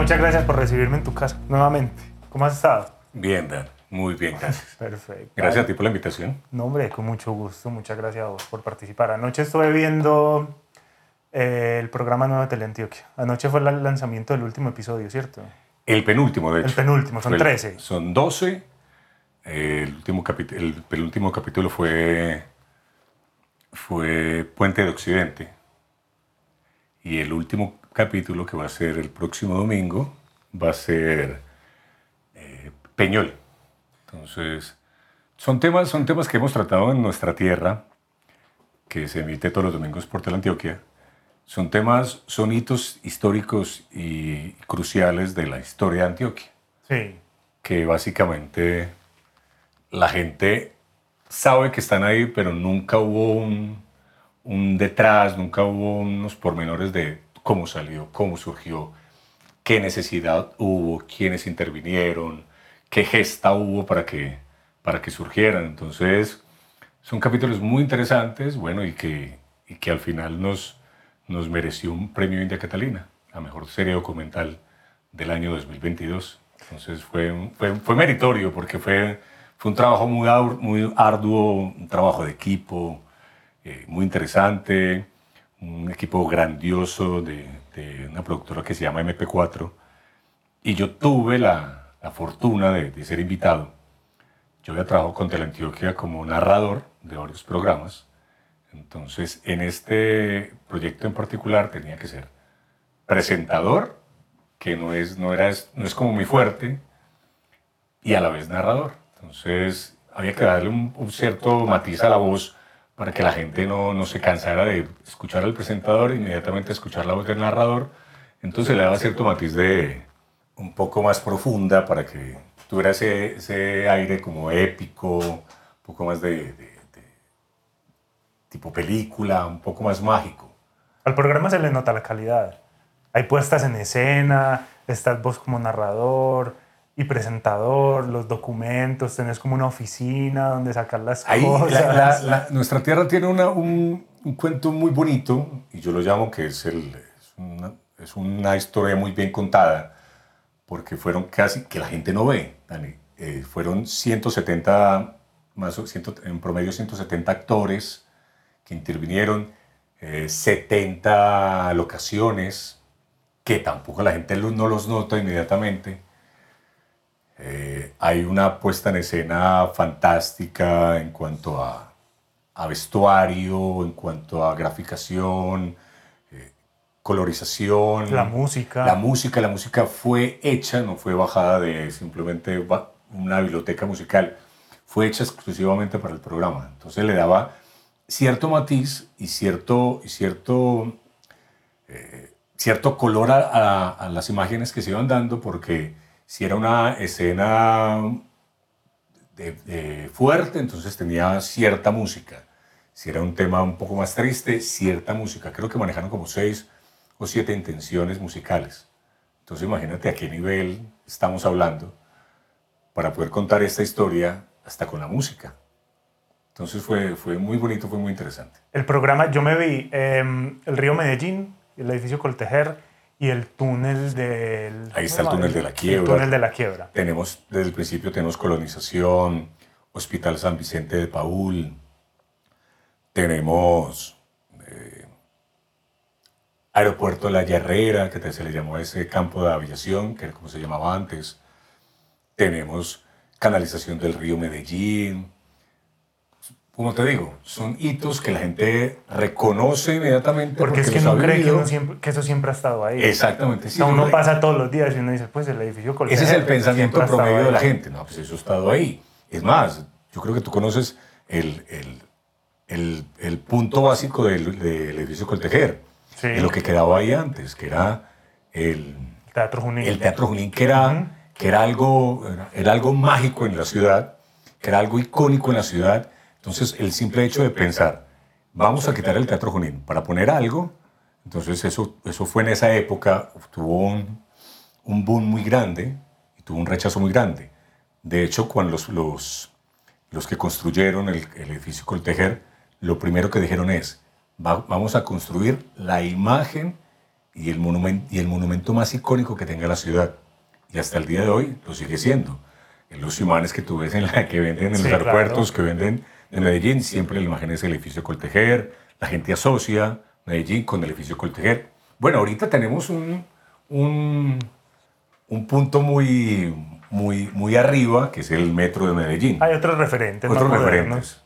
muchas gracias por recibirme en tu casa nuevamente. ¿Cómo has estado? Bien, Dan. Muy bien, gracias. Perfecto. Gracias a ti por la invitación. No, hombre, con mucho gusto. Muchas gracias a vos por participar. Anoche estuve viendo eh, el programa Nueva Teleantioquia. Anoche fue el lanzamiento del último episodio, ¿cierto? El penúltimo, de hecho. El penúltimo, son el- 13. Son 12. El último el penúltimo capítulo fue, fue Puente de Occidente. Y el último capítulo, que va a ser el próximo domingo, va a ser eh, Peñol. Entonces, son temas, son temas que hemos tratado en nuestra tierra, que se emite todos los domingos por Teleantioquia. Son temas, son hitos históricos y cruciales de la historia de Antioquia Sí. que básicamente la gente sabe que están ahí, pero nunca hubo un, un detrás, nunca hubo unos pormenores de cómo salió, cómo surgió, qué necesidad hubo, quiénes intervinieron, qué gesta hubo para que, para que surgieran. Entonces, son capítulos muy interesantes, bueno, y que, y que al final nos, nos mereció un premio India Catalina, la mejor serie documental del año 2022. Entonces fue, fue, fue meritorio porque fue, fue un trabajo muy, muy arduo, un trabajo de equipo eh, muy interesante, un equipo grandioso de, una productora que se llama MP4. Y yo tuve la, fortuna de, de ser invitado. Yo había trabajado con Teleantioquia como narrador de varios programas. Entonces, en este proyecto en particular tenía que ser presentador, que no es, no era, no es como muy fuerte, y a la vez narrador. Entonces, había que darle un, un cierto matiz a la voz para que la gente no, no se cansara de escuchar al presentador inmediatamente escuchar la voz del narrador. Entonces, le daba cierto matiz de un poco más profunda para que tuviera ese, ese aire como épico, un poco más de, de- de tipo película, un poco más mágico. Al programa se le nota la calidad. Hay puestas en escena, estás vos como narrador y presentador, los documentos, tenés como una oficina donde sacar las Ahí, cosas. la- la- la- nuestra tierra tiene una- un, un cuento muy bonito, y yo lo llamo que es, el, es, una, es una historia muy bien contada, porque fueron casi, que la gente no ve, Dani, eh, fueron 170, más o- ciento- en promedio 170 actores que intervinieron, eh, 70 locaciones, que tampoco la gente no los nota inmediatamente. Hay una puesta en escena fantástica en cuanto a, a vestuario, en cuanto a graficación, eh, colorización. La música. La música, la música fue hecha, no fue bajada de simplemente una biblioteca musical, fue hecha exclusivamente para el programa. Entonces le daba cierto matiz y cierto, y cierto, eh, cierto color a, a- a las imágenes que se iban dando, porque si era una escena de- fuerte, entonces tenía cierta música. Si era un tema un poco más triste, cierta música. Creo que manejaron como seis o siete intenciones musicales. Entonces imagínate a qué nivel estamos hablando para poder contar esta historia hasta con la música. Entonces fue, fue muy bonito, fue muy interesante. El programa, yo me vi em, el río Medellín, el edificio Coltejer y el túnel del... Ahí está el ¿cómo túnel de la El quiebra. túnel de la quiebra. Tenemos, desde el principio tenemos colonización, Hospital San Vicente de Paul, tenemos eh, Aeropuerto la Herrera, que se le llamó ese campo de aviación, que era como se llamaba antes. Tenemos canalización del río Medellín. Como te digo, son hitos que la gente reconoce inmediatamente Porque, es que no cree que, uno siempre- que eso siempre ha estado ahí. Exactamente. Sí, sea, uno pasa todos los días y uno dice, pues el edificio Coltejer. ese es el pensamiento promedio de la gente. No, pues eso ha estado ahí. Es más, yo creo que tú conoces el, el, el, el punto básico del, del edificio Coltejer, Sí. de lo que quedaba ahí antes, que era el, Teatro Junín. el Teatro Junín, que era, Ujú. que era, algo, era, era algo mágico en la ciudad, que era algo icónico en la ciudad. Entonces, el simple hecho de pensar, vamos a quitar el Teatro Junín para poner algo, entonces eso, eso fue en esa época, tuvo un, un boom muy grande y tuvo un rechazo muy grande. De hecho, cuando los, los, los que construyeron el, el edificio Coltejer, lo primero que dijeron es, "Va- vamos a construir la imagen y el, monumento, y el monumento más icónico que tenga la ciudad. Y hasta el día de hoy lo sigue siendo. En los imanes que tú ves en la que venden en los Sí, aeropuertos, que venden en Medellín, siempre la imagen es el edificio Coltejer. La gente asocia Medellín con el edificio Coltejer. Bueno, ahorita tenemos un, un, un punto muy, muy, muy arriba, que es el metro de Medellín. Hay otros referentes. más Otros modernos. referentes.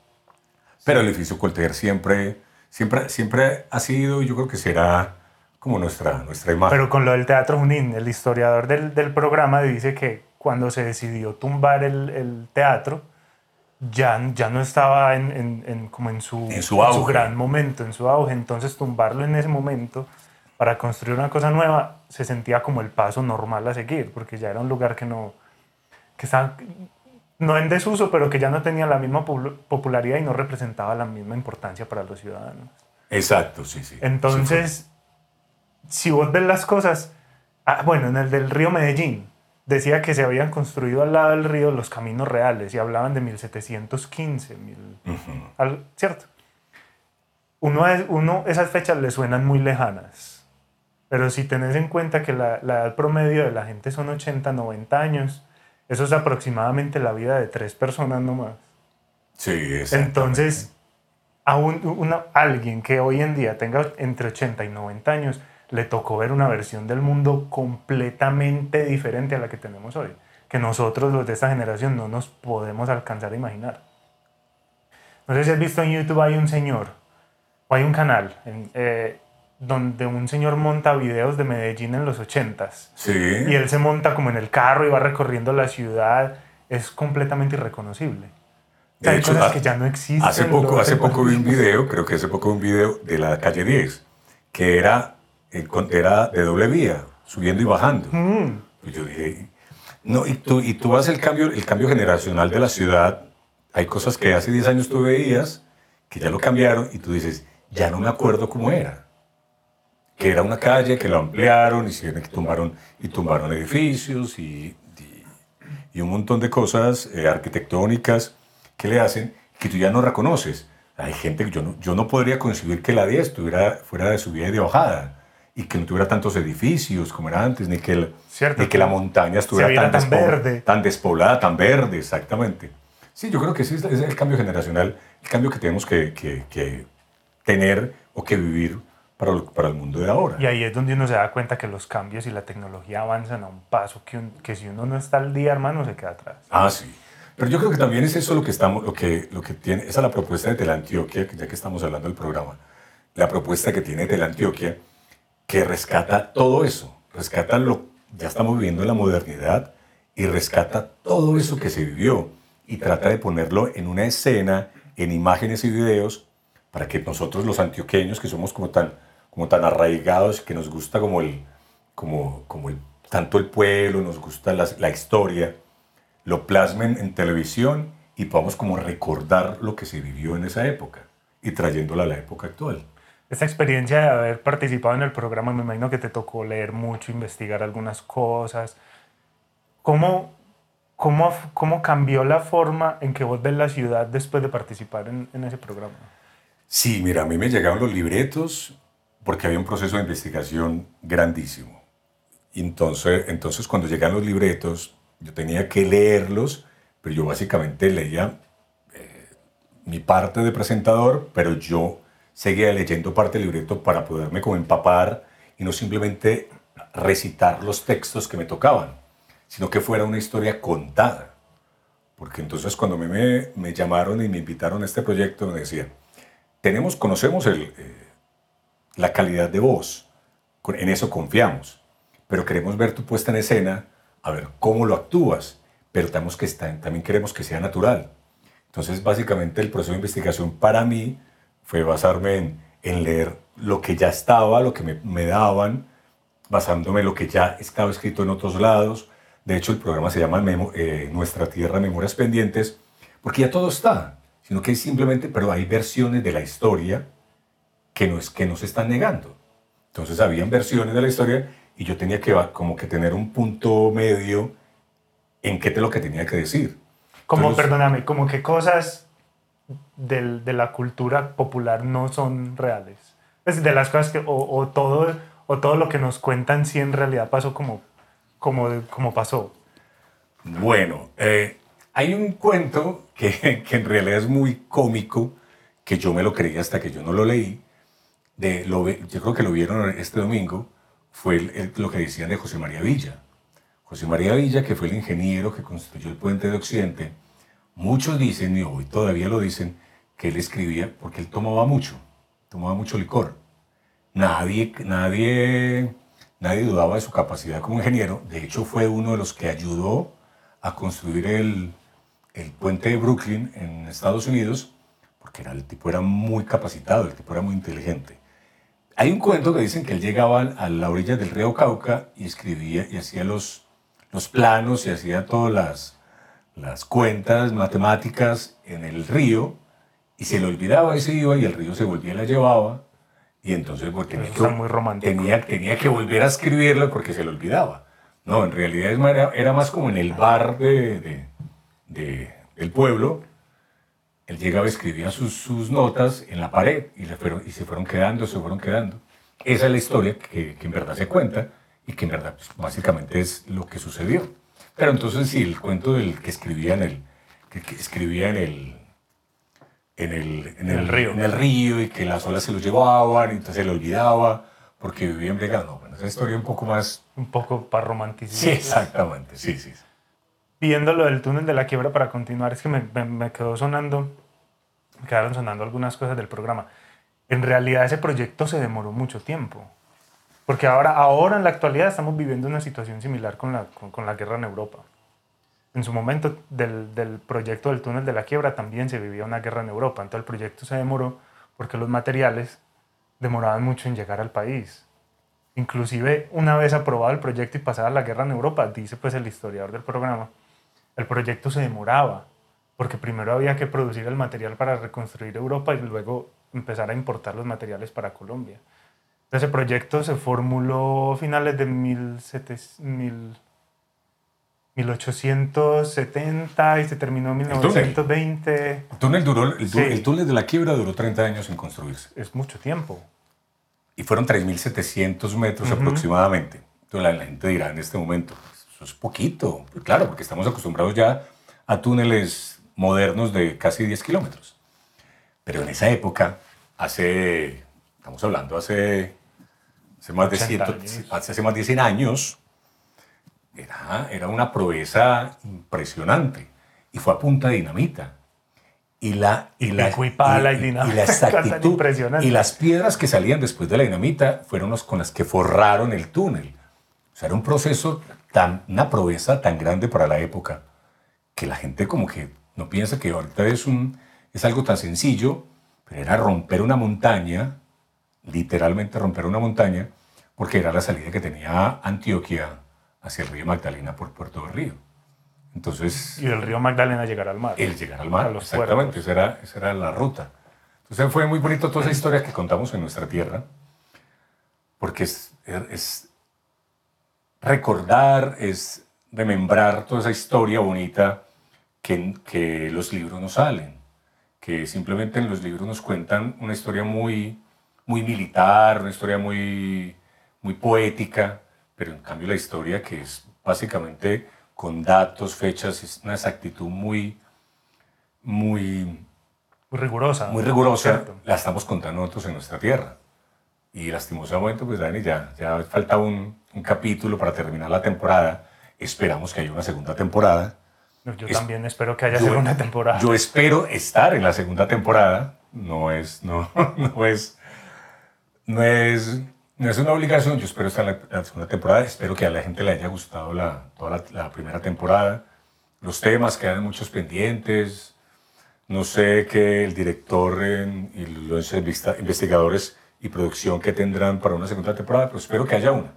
Pero el edificio Coltejer siempre, siempre, siempre ha sido, y yo creo que será como nuestra, nuestra imagen. Pero con lo del Teatro Junín, el historiador del, del programa dice que cuando se decidió tumbar el, el teatro, ya, ya no estaba en, en- en- como en su, En su auge. gran momento, en su auge. Entonces tumbarlo en ese momento para construir una cosa nueva se sentía como el paso normal a seguir, porque ya era un lugar que no, que estaba, no en desuso, pero que ya no tenía la misma pop- popularidad y no representaba la misma importancia para los ciudadanos. Exacto, sí, sí. Entonces, si vos ves las cosas, ah, bueno, en el del río Medellín, decía que se habían construido al lado del río los caminos reales y hablaban de 1715, mil, al- ¿cierto? Uno, es- uno, esas fechas le suenan muy lejanas, pero si tenés en cuenta que la, la edad promedio de la gente son 80, 90 años, eso es aproximadamente la vida de tres personas nomás. Sí. Entonces, a un- una- alguien que hoy en día tenga entre 80 y 90 años, le tocó ver una versión del mundo completamente diferente a la que tenemos hoy, que nosotros los de esta generación no nos podemos alcanzar a imaginar. No sé si has visto en YouTube, hay un señor, o hay un canal, eh, donde un señor monta videos de Medellín en los 80s. Sí. Y él se monta como en el carro y va recorriendo la ciudad. Es completamente irreconocible. De hay hecho, cosas que ya no existen. Hace poco, hace poco vi un video, creo que hace poco vi un video de la calle 10, que era, eh, era de doble vía, subiendo y bajando. Mm, Pues yo dije, no, y tú, y tú vas el cambio, el cambio generacional de la ciudad, hay cosas que hace 10 años tú veías, que ya lo cambiaron, y tú dices, ya no me acuerdo cómo era. Que era una calle, que lo ampliaron, hicieron, que tumbaron, y tumbaron edificios, y, y, y un montón de cosas eh, arquitectónicas que le hacen, que tú ya no reconoces. Hay gente que yo no, yo no podría concebir que la 10 tuviera, fuera de subida y de bajada, y que no tuviera tantos edificios como era antes, ni que, el- Cierto, ni que la montaña estuviera viera tan, tan verde. tan despoblada, tan verde, exactamente. Sí, yo creo que ese es, el cambio generacional, el cambio que tenemos que, que- que tener o que vivir para, lo- para el mundo de ahora. Y ahí es donde uno se da cuenta que los cambios y la tecnología avanzan a un paso que, un- que si uno no está al día, hermano, se queda atrás. Ah, sí. Pero yo creo que también es eso lo que estamos, lo que, lo que tiene, esa es la propuesta de Teleantioquia, que ya que estamos hablando del programa, la propuesta que tiene Teleantioquia, que rescata todo eso, rescata lo, ya estamos viviendo en la modernidad y rescata todo eso que se vivió y trata de ponerlo en una escena, en imágenes y videos, para que nosotros los antioqueños, que somos como tan, como tan arraigados, que nos gusta como el, como, como tanto el pueblo, nos gusta la, la historia, lo plasmen en televisión y podamos como recordar lo que se vivió en esa época y trayéndola a la época actual. Esta experiencia de haber participado en el programa, me imagino que te tocó leer mucho, investigar algunas cosas. ¿Cómo, cómo, cómo cambió la forma en que vos ves la ciudad después de participar en, en ese programa? Sí, mira, a mí me llegaron los libretos porque había un proceso de investigación grandísimo. Entonces, entonces cuando llegan los libretos, yo tenía que leerlos, pero yo básicamente leía eh, mi parte de presentador, pero yo seguía leyendo parte del libreto para poderme como empapar y no simplemente recitar los textos que me tocaban, sino que fuera una historia contada. Porque entonces cuando me, me, me llamaron y me invitaron a este proyecto, me decían, tenemos, conocemos el, eh, la calidad de voz, en eso confiamos, pero queremos ver tu puesta en escena, a ver cómo lo actúas, pero que también queremos que sea natural. Entonces, básicamente, el proceso de investigación para mí fue basarme en, en leer lo que ya estaba, lo que me, me daban, basándome en lo que ya estaba escrito en otros lados. De hecho, el programa se llama Memo- eh, Nuestra Tierra, Memorias Pendientes, porque ya todo está, sino que simplemente, pero hay versiones de la historia que nos, que nos están negando. Entonces, habían versiones de la historia y yo tenía que como que tener un punto medio en qué te lo que tenía que decir. Como, Entonces- perdóname, como que cosas del- de la cultura popular no son reales. Es de las cosas que, o, o todo, o todo lo que nos cuentan sí en realidad pasó como, como, como pasó? Bueno, eh, hay un cuento que, que, en realidad es muy cómico, que yo me lo creí hasta que yo no lo leí. De, lo, yo creo que lo vieron este domingo, fue lo que decían de José María Villa. José María Villa, que fue el ingeniero que construyó el puente de Occidente, muchos dicen, y hoy todavía lo dicen, que él escribía porque él tomaba mucho, tomaba mucho licor. Nadie, nadie, nadie dudaba de su capacidad como ingeniero. De hecho, fue uno de los que ayudó a construir el, el puente de Brooklyn en Estados Unidos, porque era, el tipo era muy capacitado, el tipo era muy inteligente. Hay un cuento que dicen que él llegaba a la orilla del río Cauca y escribía y hacía los, los planos y hacía todas las, las cuentas matemáticas en el río y se le olvidaba y se iba y el río se volvía y la llevaba. Y entonces pues, tenía, que, muy tenía, tenía que volver a escribirlo porque se le olvidaba. No, en realidad era, era más como en el bar de, de, del pueblo. Él llegaba, escribía sus, sus notas en la pared y, le fueron, y se fueron quedando, se fueron quedando. Esa es la historia que, que en verdad se cuenta y que en verdad pues, básicamente es lo que sucedió. Pero entonces sí, el cuento del que escribía en el, que escribía en el, en el, en el, río. en el río y que las olas se lo llevaban y entonces se le olvidaba porque vivía en No, bueno, esa historia un poco más... Un poco para romantizar. Sí, exactamente, sí, sí. Viendo lo del túnel de la quiebra para continuar, es que me, me, quedó sonando, me quedaron sonando algunas cosas del programa. En realidad ese proyecto se demoró mucho tiempo. Porque ahora, ahora en la actualidad estamos viviendo una situación similar con la, con, con la guerra en Europa en su momento del, del, proyecto del túnel de la quiebra también se vivía una guerra en Europa. Entonces el proyecto se demoró porque los materiales demoraban mucho en llegar al país. Inclusive una vez aprobado el proyecto y pasada la guerra en Europa, dice pues el historiador del programa, el proyecto se demoraba porque primero había que producir el material para reconstruir Europa y luego empezar a importar los materiales para Colombia. El proyecto se formuló a finales de 1700, 1870 y se terminó en 1920. El túnel, duró, el, túnel de la quiebra duró 30 años en construirse. Es mucho tiempo. Y fueron 3.700 metros aproximadamente. Entonces la, gente dirá en este momento, eso es poquito. Pues claro, porque estamos acostumbrados ya a túneles modernos de casi 10 kilómetros. Pero en esa época, hace, estamos hablando hace, hace, más, de hace más de 100 años, era, era una proeza impresionante y fue a punta de dinamita. Y la, y la, y, y, la exactitud y las piedras que salían después de la dinamita fueron los con las que forraron el túnel. O sea, era un proceso, tan, una proeza tan grande para la época que la gente como que no piensa que ahorita es, un, es algo tan sencillo, pero era romper una montaña, literalmente romper una montaña, porque era la salida que tenía Antioquia hacia el río Magdalena por Puerto del Río. Entonces, y del río Magdalena llegar al mar. El llegar al mar, exactamente, esa era, esa era, la ruta. Entonces fue muy bonito toda esa historia que contamos en nuestra tierra, porque es, es recordar, es remembrar toda esa historia bonita que, que los libros nos salen, que simplemente en los libros nos cuentan una historia muy, muy militar, una historia muy, muy poética, pero en cambio la historia que es básicamente con datos, fechas, es una exactitud muy, muy, muy rigurosa. Muy rigurosa, la estamos contando nosotros en nuestra tierra. Y lastimosamente, pues Dani, ya, ya falta un, un capítulo para terminar la temporada. Esperamos que haya una segunda temporada. Yo también espero que haya segunda temporada. Yo espero estar en la segunda temporada. No es, no, no es, no es no es una obligación, yo espero estar en la, segunda temporada, espero que a la gente le haya gustado la, toda la, primera temporada. Los temas quedan muchos pendientes, no sé qué el director y los investigadores y producción que tendrán para una segunda temporada, pero espero que haya una.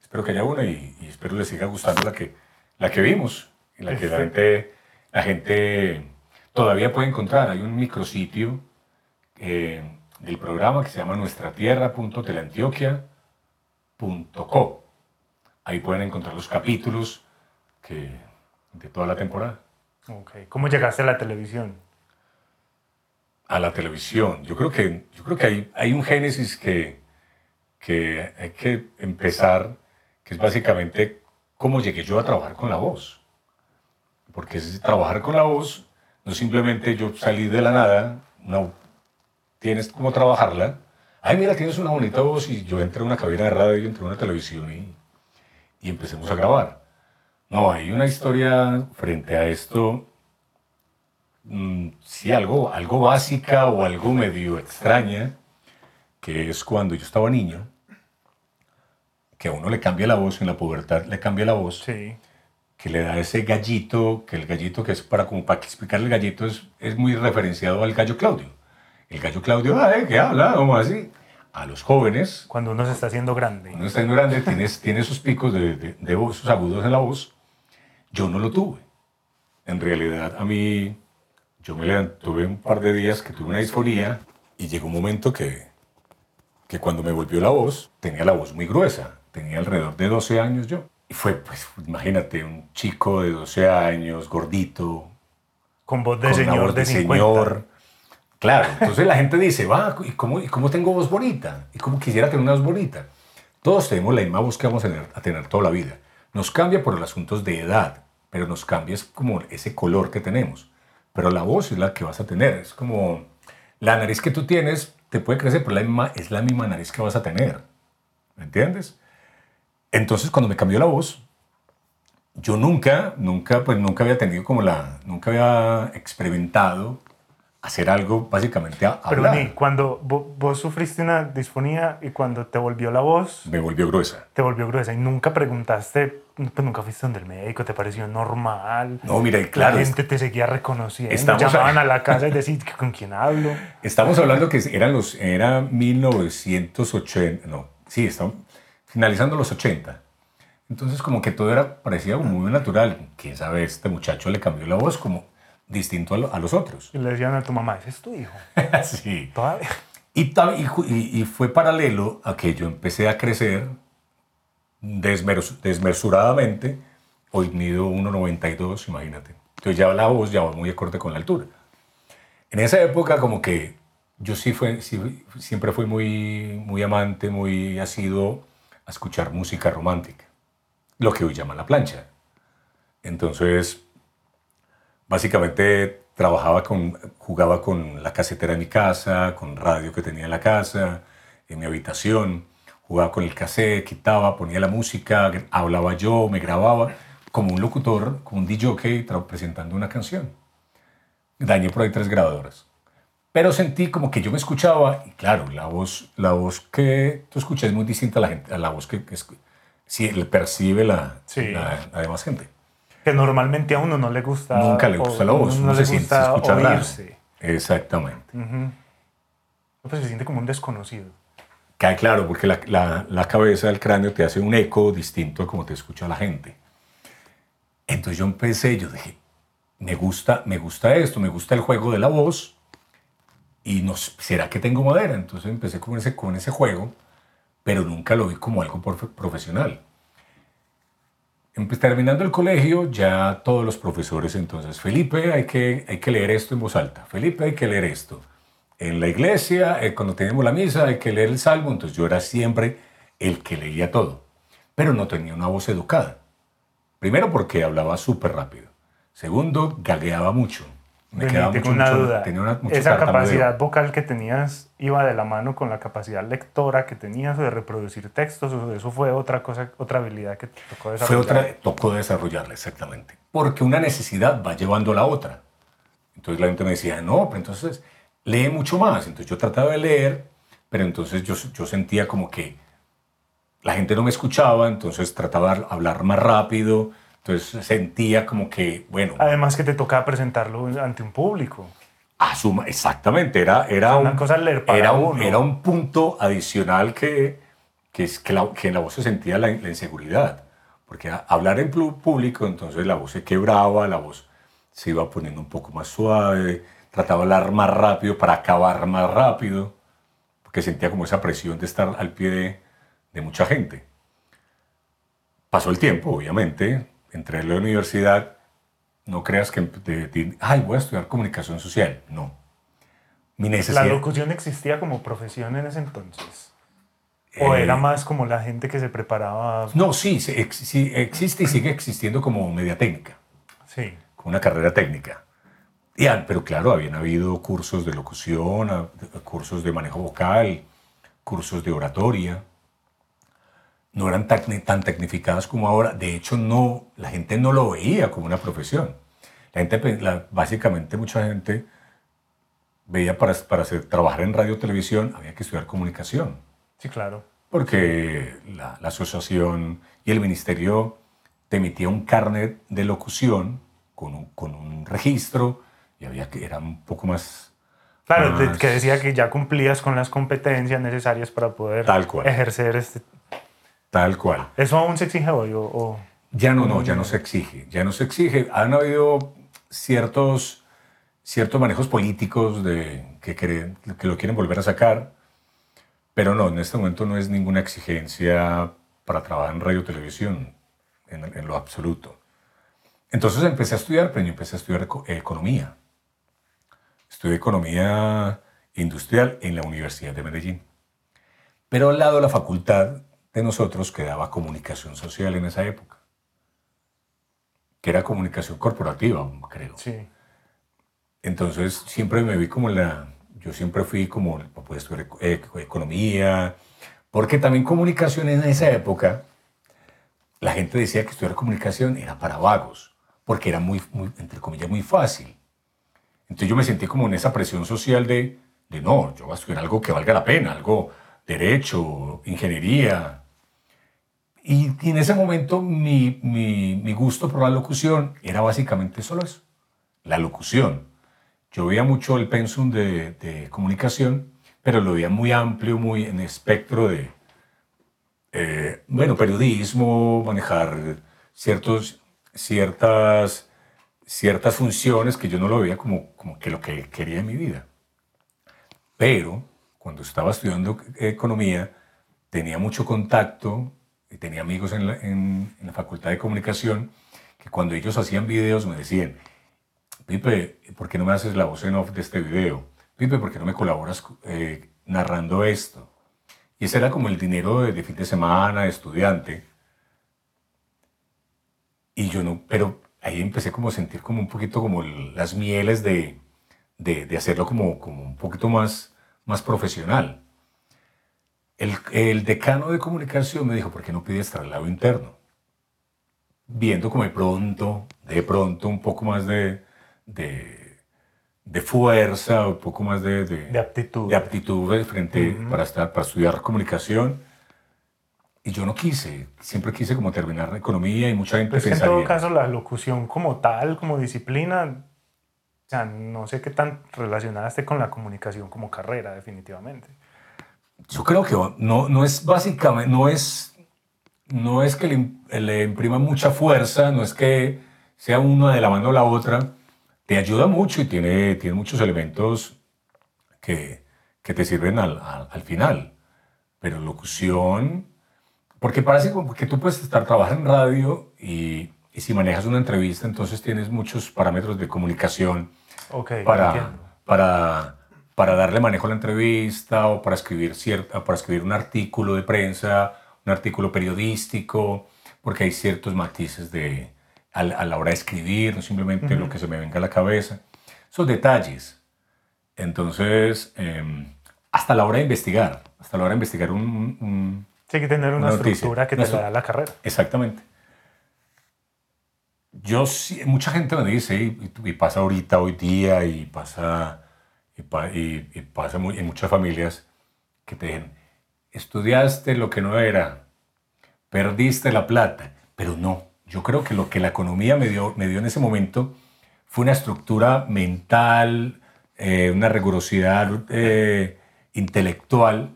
Espero que haya una y, espero les siga gustando la que, la que vimos y la que la gente, la gente todavía puede encontrar. Hay un micrositio eh, del programa que se llama Nuestra Tierra.teleantioquia.co. Ahí pueden encontrar los capítulos que, de toda la temporada. Okay. ¿Cómo llegaste a la televisión? A la televisión. Yo creo que, yo creo que hay, hay un génesis que, que hay que empezar, que es básicamente cómo llegué yo a trabajar con la voz. Porque es trabajar con la voz, no simplemente yo salí de la nada, no, tienes cómo trabajarla. Ay, mira, tienes una bonita voz y yo entré a una cabina de radio, entré a una televisión y, y empecemos a grabar. No, hay una historia frente a esto, mm, sí, algo, algo básica o algo medio extraña, que es cuando yo estaba niño, que a uno le cambia la voz, en la pubertad le cambia la voz, Sí. que le da ese gallito, que el gallito que es para, como para explicar el gallito, es, es muy referenciado al gallo Claudio. El gallo Claudio, ay, ¿qué habla? Como así. A los jóvenes, Cuando uno se está haciendo grande. uno está en grande, tiene, tiene esos picos de, de, de voz, esos agudos en la voz. Yo no lo tuve. En realidad, a mí, yo me levanté, tuve un par de días que tuve una disfonía y llegó un momento que, que cuando me volvió la voz, tenía la voz muy gruesa. Tenía alrededor de 12 años yo. Y fue, pues, imagínate, un chico de 12 años, gordito, Con voz de con señor voz de 50. señor. Claro, entonces la gente dice, va, ¿y cómo, ¿y cómo tengo voz bonita? ¿Y cómo quisiera tener una voz bonita? Todos tenemos la misma voz que vamos a tener, a tener toda la vida. Nos cambia por los asuntos de edad, pero nos cambia es como ese color que tenemos. Pero la voz es la que vas a tener. Es como la nariz que tú tienes te puede crecer, pero la misma, es la misma nariz que vas a tener. ¿Me entiendes? Entonces, cuando me cambió la voz, yo nunca, nunca, pues nunca había tenido como la, nunca había experimentado hacer algo básicamente a Pero hablar. vení, cuando vo- vos, sufriste una disfonía y cuando te volvió la voz, Me volvió gruesa. te volvió gruesa y nunca preguntaste, pues nunca fuiste donde el médico, te pareció normal. No, mira, y claro, la gente te seguía reconociendo. estamos Llamaban a- a la casa y decían, ¿con quién hablo? estamos hablando que eran los, era 1980, no, sí, estamos finalizando los 80. Entonces como que todo era, parecía muy natural. Quién sabe, este muchacho le cambió la voz como distinto a, lo- a los otros. Y le decían a tu mamá, ese es tu hijo. sí. Todavía. Y, y y- fue paralelo a que yo empecé a crecer desmesuradamente. Hoy mido 1,92, imagínate. Entonces ya la voz ya va muy acorde con la altura. En esa época como que yo sí, fue, sí- siempre fui muy, muy amante, muy asiduo a escuchar música romántica. Lo que hoy llaman la plancha. Entonces, básicamente trabajaba con, jugaba con la casetera de mi casa, con radio que tenía en la casa, en mi habitación, jugaba con el cassette, quitaba, ponía la música, hablaba yo, me grababa como un locutor, como un DJ presentando una canción. Dañé por ahí tres grabadoras. Pero sentí como que yo me escuchaba, y claro, la voz, la voz que tú escuchas es muy distinta a la, gente, a la voz que, que le percibe la, Sí. la, la demás gente. Que normalmente a uno no le gusta. Nunca le o gusta la voz, No, no le se siente, se escucha raro. oírse. Exactamente. Ujú. Pues se siente como un desconocido. Cae claro, porque la, la, la cabeza del cráneo te hace un eco distinto a como te escucha la gente. Entonces yo empecé, yo dije, me gusta, me gusta esto, me gusta el juego de la voz, y no, ¿será que tengo madera? Entonces empecé con ese, con ese juego, pero nunca lo vi como algo profe- profesional. Empe- terminando el colegio, ya todos los profesores, entonces, Felipe, hay que, hay que leer esto en voz alta, Felipe, hay que leer esto. En la iglesia, eh, cuando teníamos la misa, hay que leer el salmo, entonces yo era siempre el que leía todo, pero no tenía una voz educada. Primero porque hablaba súper rápido. Segundo, gagueaba mucho. Me quedaba mucho, una mucho- duda. tenía una, mucho ¿Esa capacidad vocal que tenías iba de la mano con la capacidad lectora que tenías o de reproducir textos? ¿O eso fue otra cosa, otra habilidad que te tocó Fue desarrollar? otra, tocó desarrollarla, exactamente. Porque una necesidad va llevando a la otra. Entonces la gente me decía, no, pero entonces lee mucho más. Entonces yo trataba de leer, pero entonces yo, yo sentía como que la gente no me escuchaba, entonces trataba de hablar más rápido. Entonces sentía como que, bueno, Además que te tocaba presentarlo ante un público. asuma, exactamente, era, era, Una un, cosa leer para era, un, era un punto adicional que, que, es, que, la, que en la voz se sentía la, la inseguridad. Porque a- hablar en público, entonces la voz se quebraba, la voz se iba poniendo un poco más suave, trataba de hablar más rápido para acabar más rápido, porque sentía como esa presión de estar al pie de, de mucha gente. Pasó el tiempo, obviamente, entré a la universidad, no creas que, de- ay, voy a estudiar comunicación social, no. Mi La necesidad, locución existía como profesión en ese entonces. ¿O Eh, era más como la gente que se preparaba? No, sí, ex- sí, existe y sigue existiendo como media técnica, Sí. como una carrera técnica. Y, pero claro, habían habido cursos de locución, cursos de manejo vocal, cursos de oratoria. No eran tan, tan tecnificadas como ahora. De hecho, no, la gente no lo veía como una profesión. La gente, la- básicamente, mucha gente veía para, para hacer, trabajar en radio televisión, había que estudiar comunicación Sí, claro. porque la, la asociación y el ministerio te emitía un carnet de locución con un, con un registro y había que era un poco más Claro, que decía que ya cumplías con las competencias necesarias para poder Tal cual. ejercer este... tal cual. ¿Eso aún se exige hoy? O, o- Ya no, no, ya no se exige, ya no se exige. Han habido ciertos, ciertos manejos políticos de, que, quieren- que lo quieren volver a sacar, pero no, en este momento no es ninguna exigencia para trabajar en radio televisión, en, en lo absoluto. Entonces empecé a estudiar, pero yo empecé a estudiar eco- economía. Estudié economía industrial en la Universidad de Medellín. Pero al lado de la facultad de nosotros quedaba comunicación social en esa época, que era comunicación corporativa, creo. sí. Entonces siempre me vi como la, yo siempre fui como, pues economía, porque también comunicación en esa época, la gente decía que estudiar comunicación era para vagos, porque era muy, muy entre comillas, muy fácil. Entonces yo me sentí como en esa presión social de, de no, yo voy a estudiar algo que valga la pena, algo derecho, ingeniería. Y, y en ese momento mi, mi, mi gusto por la locución era básicamente solo eso, la locución. Yo veía mucho el pensum de, de comunicación, pero lo veía muy amplio, muy en espectro de, eh, bueno, periodismo, manejar ciertos, ciertas, ciertas funciones que yo no lo veía como, como que lo que quería en mi vida. Pero cuando estaba estudiando economía, tenía mucho contacto tenía amigos en la, en- la facultad de comunicación que cuando ellos hacían videos me decían, Pipe, ¿por qué no me haces la voz en off de este video? Pipe, ¿por qué no me colaboras eh, narrando esto? Y ese era como el dinero de, fin de semana, de estudiante. Y yo no, pero ahí empecé como a sentir como un poquito como las mieles de, de, de hacerlo como, como un poquito más, más profesional. El, el decano de comunicación me dijo, ¿por qué no pides traslado interno? Viendo como de pronto, de pronto un poco más de, de, de fuerza, un poco más de, de, De aptitud. de aptitud frente para, estar, para estudiar comunicación. Y yo no quise, siempre quise como terminar economía y mucha gente Pues en todo caso la locución como tal, como disciplina, o sea, no sé qué tan relacionada esté con la comunicación como carrera, definitivamente. Yo creo que no, no es básicamente, no es, no es que le, im- le imprima mucha fuerza, no es que sea una de la mano a la otra, te ayuda mucho y tiene, tiene muchos elementos que, que te sirven al, al, al final. Pero locución, porque parece como que tú puedes estar trabajando en radio y, y si manejas una entrevista, entonces tienes muchos parámetros de comunicación Ok, para, entiendo. para, para darle manejo a la entrevista o para escribir, cierta, para escribir un artículo de prensa, un artículo periodístico, porque hay ciertos matices de, a, la- a la hora de escribir, no simplemente lo que se me venga a la cabeza. Esos detalles. Entonces, em, hasta la hora de investigar, hasta la hora de investigar un- un- Sí, que tener una, Una noticia. estructura que te la da la carrera. Exactamente. Yo mucha gente me dice, y, y pasa ahorita, hoy día, y pasa, y, pa- y- y pasa en muchas familias, que te dicen, estudiaste lo que no era, perdiste la plata, pero no. Yo creo que lo que la economía me dio, me dio en ese momento fue una estructura mental, eh, una rigurosidad eh, intelectual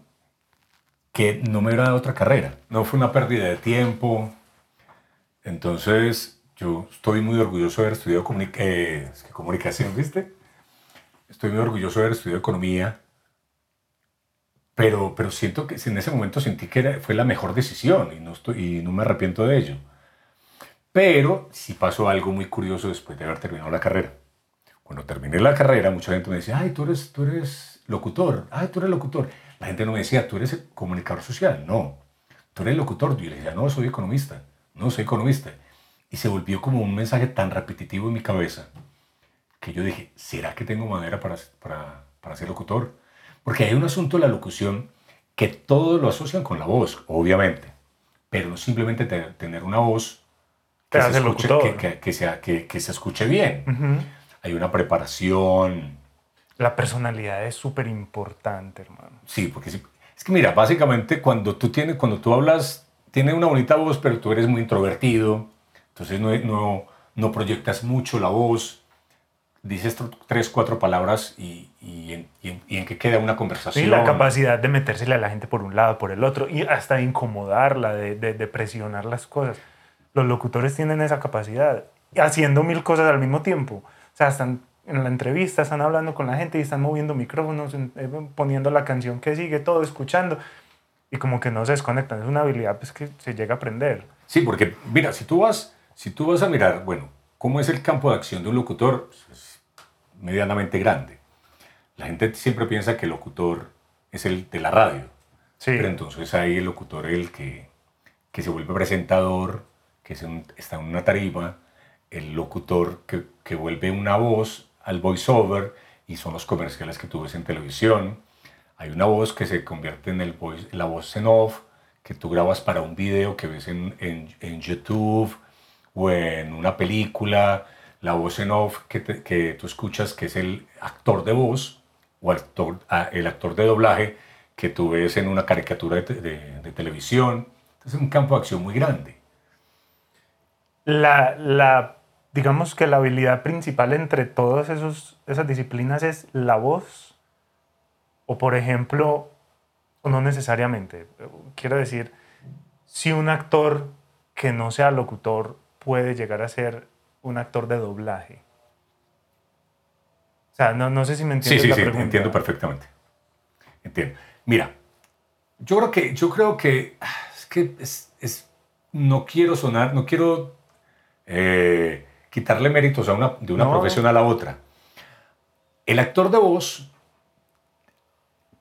que no me hubiera dado otra carrera. No fue una pérdida de tiempo. Entonces, yo estoy muy orgulloso de haber estudiado eh, comunicación, ¿viste? Estoy muy orgulloso de haber estudiado economía. Pero, pero siento que en ese momento sentí que era- fue la mejor decisión y no, estoy, y no me arrepiento de ello. Pero sí pasó algo muy curioso después de haber terminado la carrera. Cuando terminé la carrera, mucha gente me decía, ay, tú eres, tú eres locutor, ay, tú eres locutor. la gente no me decía, tú eres comunicador social, no, tú eres locutor, yo le decía, no, soy economista, no, soy economista. Y se volvió como un mensaje tan repetitivo en mi cabeza que yo dije, ¿será que tengo madera para, para, para ser locutor? Porque hay un asunto de la locución que todos lo asocian con la voz, obviamente, pero no simplemente tener una voz que, se escuche, que, que, sea, que, se escuche bien. Hay una preparación. La personalidad es súper importante, hermano. Sí, porque es que mira, básicamente cuando tú, tienes, cuando tú hablas, tienes una bonita voz, pero tú eres muy introvertido, entonces no, no, no proyectas mucho la voz, dices tres, cuatro palabras y, y, en, y, en, qué queda una conversación. Sí, la capacidad de metérsele a la gente por un lado, por el otro, y hasta de incomodarla, de, de, de presionar las cosas. Los locutores tienen esa capacidad, haciendo mil cosas al mismo tiempo. O sea, están en la entrevista, están hablando con la gente y están moviendo micrófonos, eh, poniendo la canción que sigue, todo escuchando. Y como que no se desconectan. Es una habilidad pues, que se llega a aprender. Sí, porque mira, si tú vas, si tú vas a mirar, bueno, cómo es el campo de acción de un locutor, pues, es medianamente grande. La gente siempre piensa que el locutor es el de la radio. Sí. Pero entonces hay el locutor el que, que se vuelve presentador, que está en una tarima, el locutor que, que vuelve una voz al voiceover y son los comerciales que tú ves en televisión. Hay una voz que se convierte en el voice, la voz en off que tú grabas para un video que ves en, en, en YouTube o en una película. La voz en off que, que, tú escuchas que es el actor de voz o actor, ah, el actor de doblaje que tú ves en una caricatura de, de, televisión. Es un campo de acción muy grande. La, la digamos que la habilidad principal entre todas esas disciplinas es la voz, o por ejemplo, no necesariamente, quiero decir, si un actor que no sea locutor puede llegar a ser un actor de doblaje. O sea, no, no sé si me entiendes sí, sí, sí, entiendo perfectamente. Entiendo. Mira, yo creo que, yo creo que, ah, es que es, no quiero sonar, no quiero eh, quitarle méritos a una, de una profesión a la otra. El actor de voz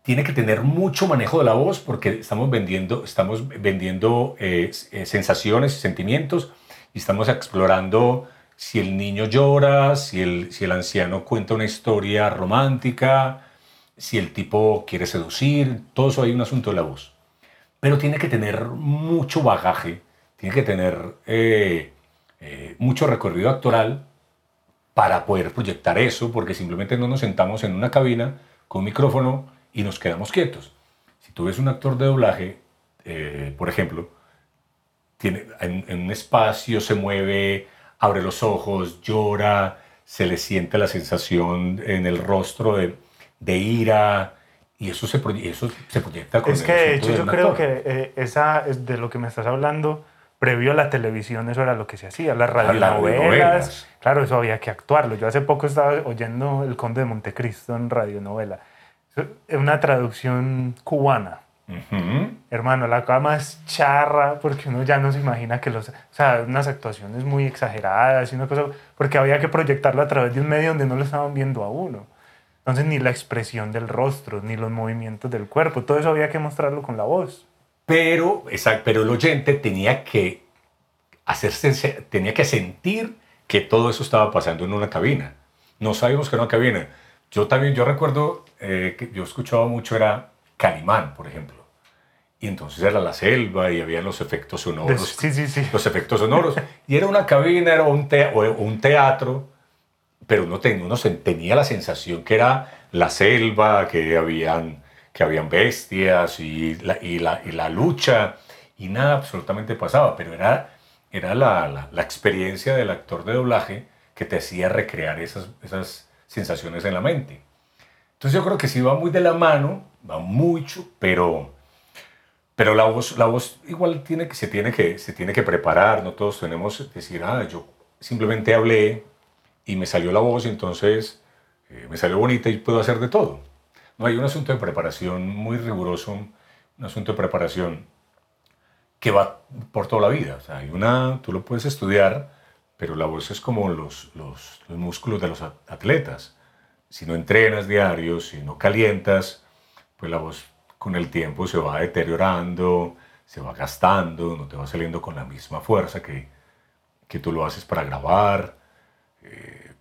tiene que tener mucho manejo de la voz porque estamos vendiendo, estamos vendiendo eh, eh, sensaciones sentimientos y estamos explorando si el niño llora, si el, si el anciano cuenta una historia romántica, si el tipo quiere seducir, todo eso hay un asunto de la voz. Pero tiene que tener mucho bagaje, tiene que tener eh, eh, mucho recorrido actoral para poder proyectar eso, porque simplemente no nos sentamos en una cabina con micrófono y nos quedamos quietos. Si tú ves un actor de doblaje, eh, por ejemplo, tiene, en, un espacio se mueve, abre los ojos, llora, se le siente la sensación en el rostro de, de ira, y eso se, eso se proyecta con Es que de hecho yo creo que eh, esa es de lo que me estás hablando previo a la televisión eso era lo que se hacía, las radionovelas. Claro, eso había que actuarlo. Yo hace poco estaba oyendo El Conde de Montecristo en radionovela. Una traducción cubana. Hermano, la cosa más charra, porque uno ya no se imagina que los... O sea, unas actuaciones muy exageradas y una cosa... Porque había que proyectarlo a través de un medio donde no lo estaban viendo a uno. Entonces ni la expresión del rostro, ni los movimientos del cuerpo, todo eso había que mostrarlo con la voz. Pero, pero el oyente tenía que hacerse, tenía que sentir que todo eso estaba pasando en una cabina. No sabíamos que era una cabina. Yo también, yo recuerdo eh, que yo escuchaba mucho, era Calimán, por ejemplo. Y entonces era la selva y había los efectos sonoros. Sí, sí, sí. Los efectos sonoros. Y era una cabina, era un, un teatro, pero uno, uno tenía la sensación que era la selva, que habían que habían bestias y la, y la, y la lucha y nada absolutamente pasaba, pero era, era la, la, experiencia del actor de doblaje que te hacía recrear esas, esas sensaciones en la mente. Entonces yo creo que sí va muy de la mano, va mucho, pero, pero la, voz, la voz igual tiene que, se, tiene que, se tiene que preparar, no todos tenemos que decir, ah, yo simplemente hablé y me salió la voz entonces eh, me salió bonita y puedo hacer de todo. No, hay un asunto de preparación muy riguroso, un asunto de preparación que va por toda la vida. O sea, hay una, tú lo puedes estudiar, pero la voz es como los, los, los músculos de los atletas. Si no entrenas diario, si no calientas, pues la voz con el tiempo se va deteriorando, se va gastando, no te va saliendo con la misma fuerza que, que tú lo haces para grabar. Eh,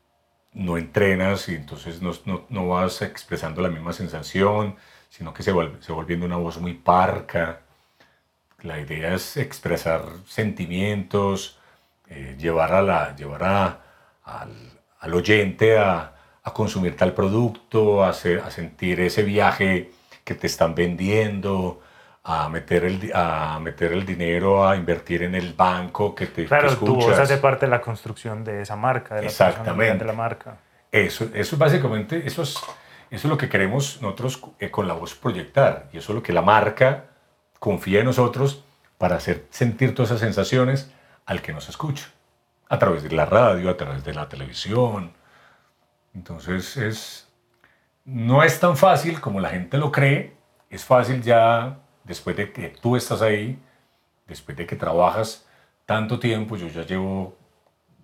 no entrenas y entonces no, no, no, vas expresando la misma sensación, sino que se vuelve, se volviendo una voz muy parca. La idea es expresar sentimientos, eh, llevar, a la, llevar a, al, al, oyente a, a, consumir tal producto, a, a sentir ese viaje que te están vendiendo, a meter el, a meter el dinero, a invertir en el banco que te Claro, que tu voz hace parte de la construcción de esa marca, de la Exactamente. de la marca. Eso, eso es básicamente, eso es, eso es lo que queremos nosotros eh, con la voz proyectar. Y eso es lo que la marca confía en nosotros para hacer sentir todas esas sensaciones al que nos escucha. A través de la radio, a través de la televisión. Entonces es, no es tan fácil como la gente lo cree. Es fácil ya después de que tú estás ahí, después de que trabajas tanto tiempo, yo ya llevo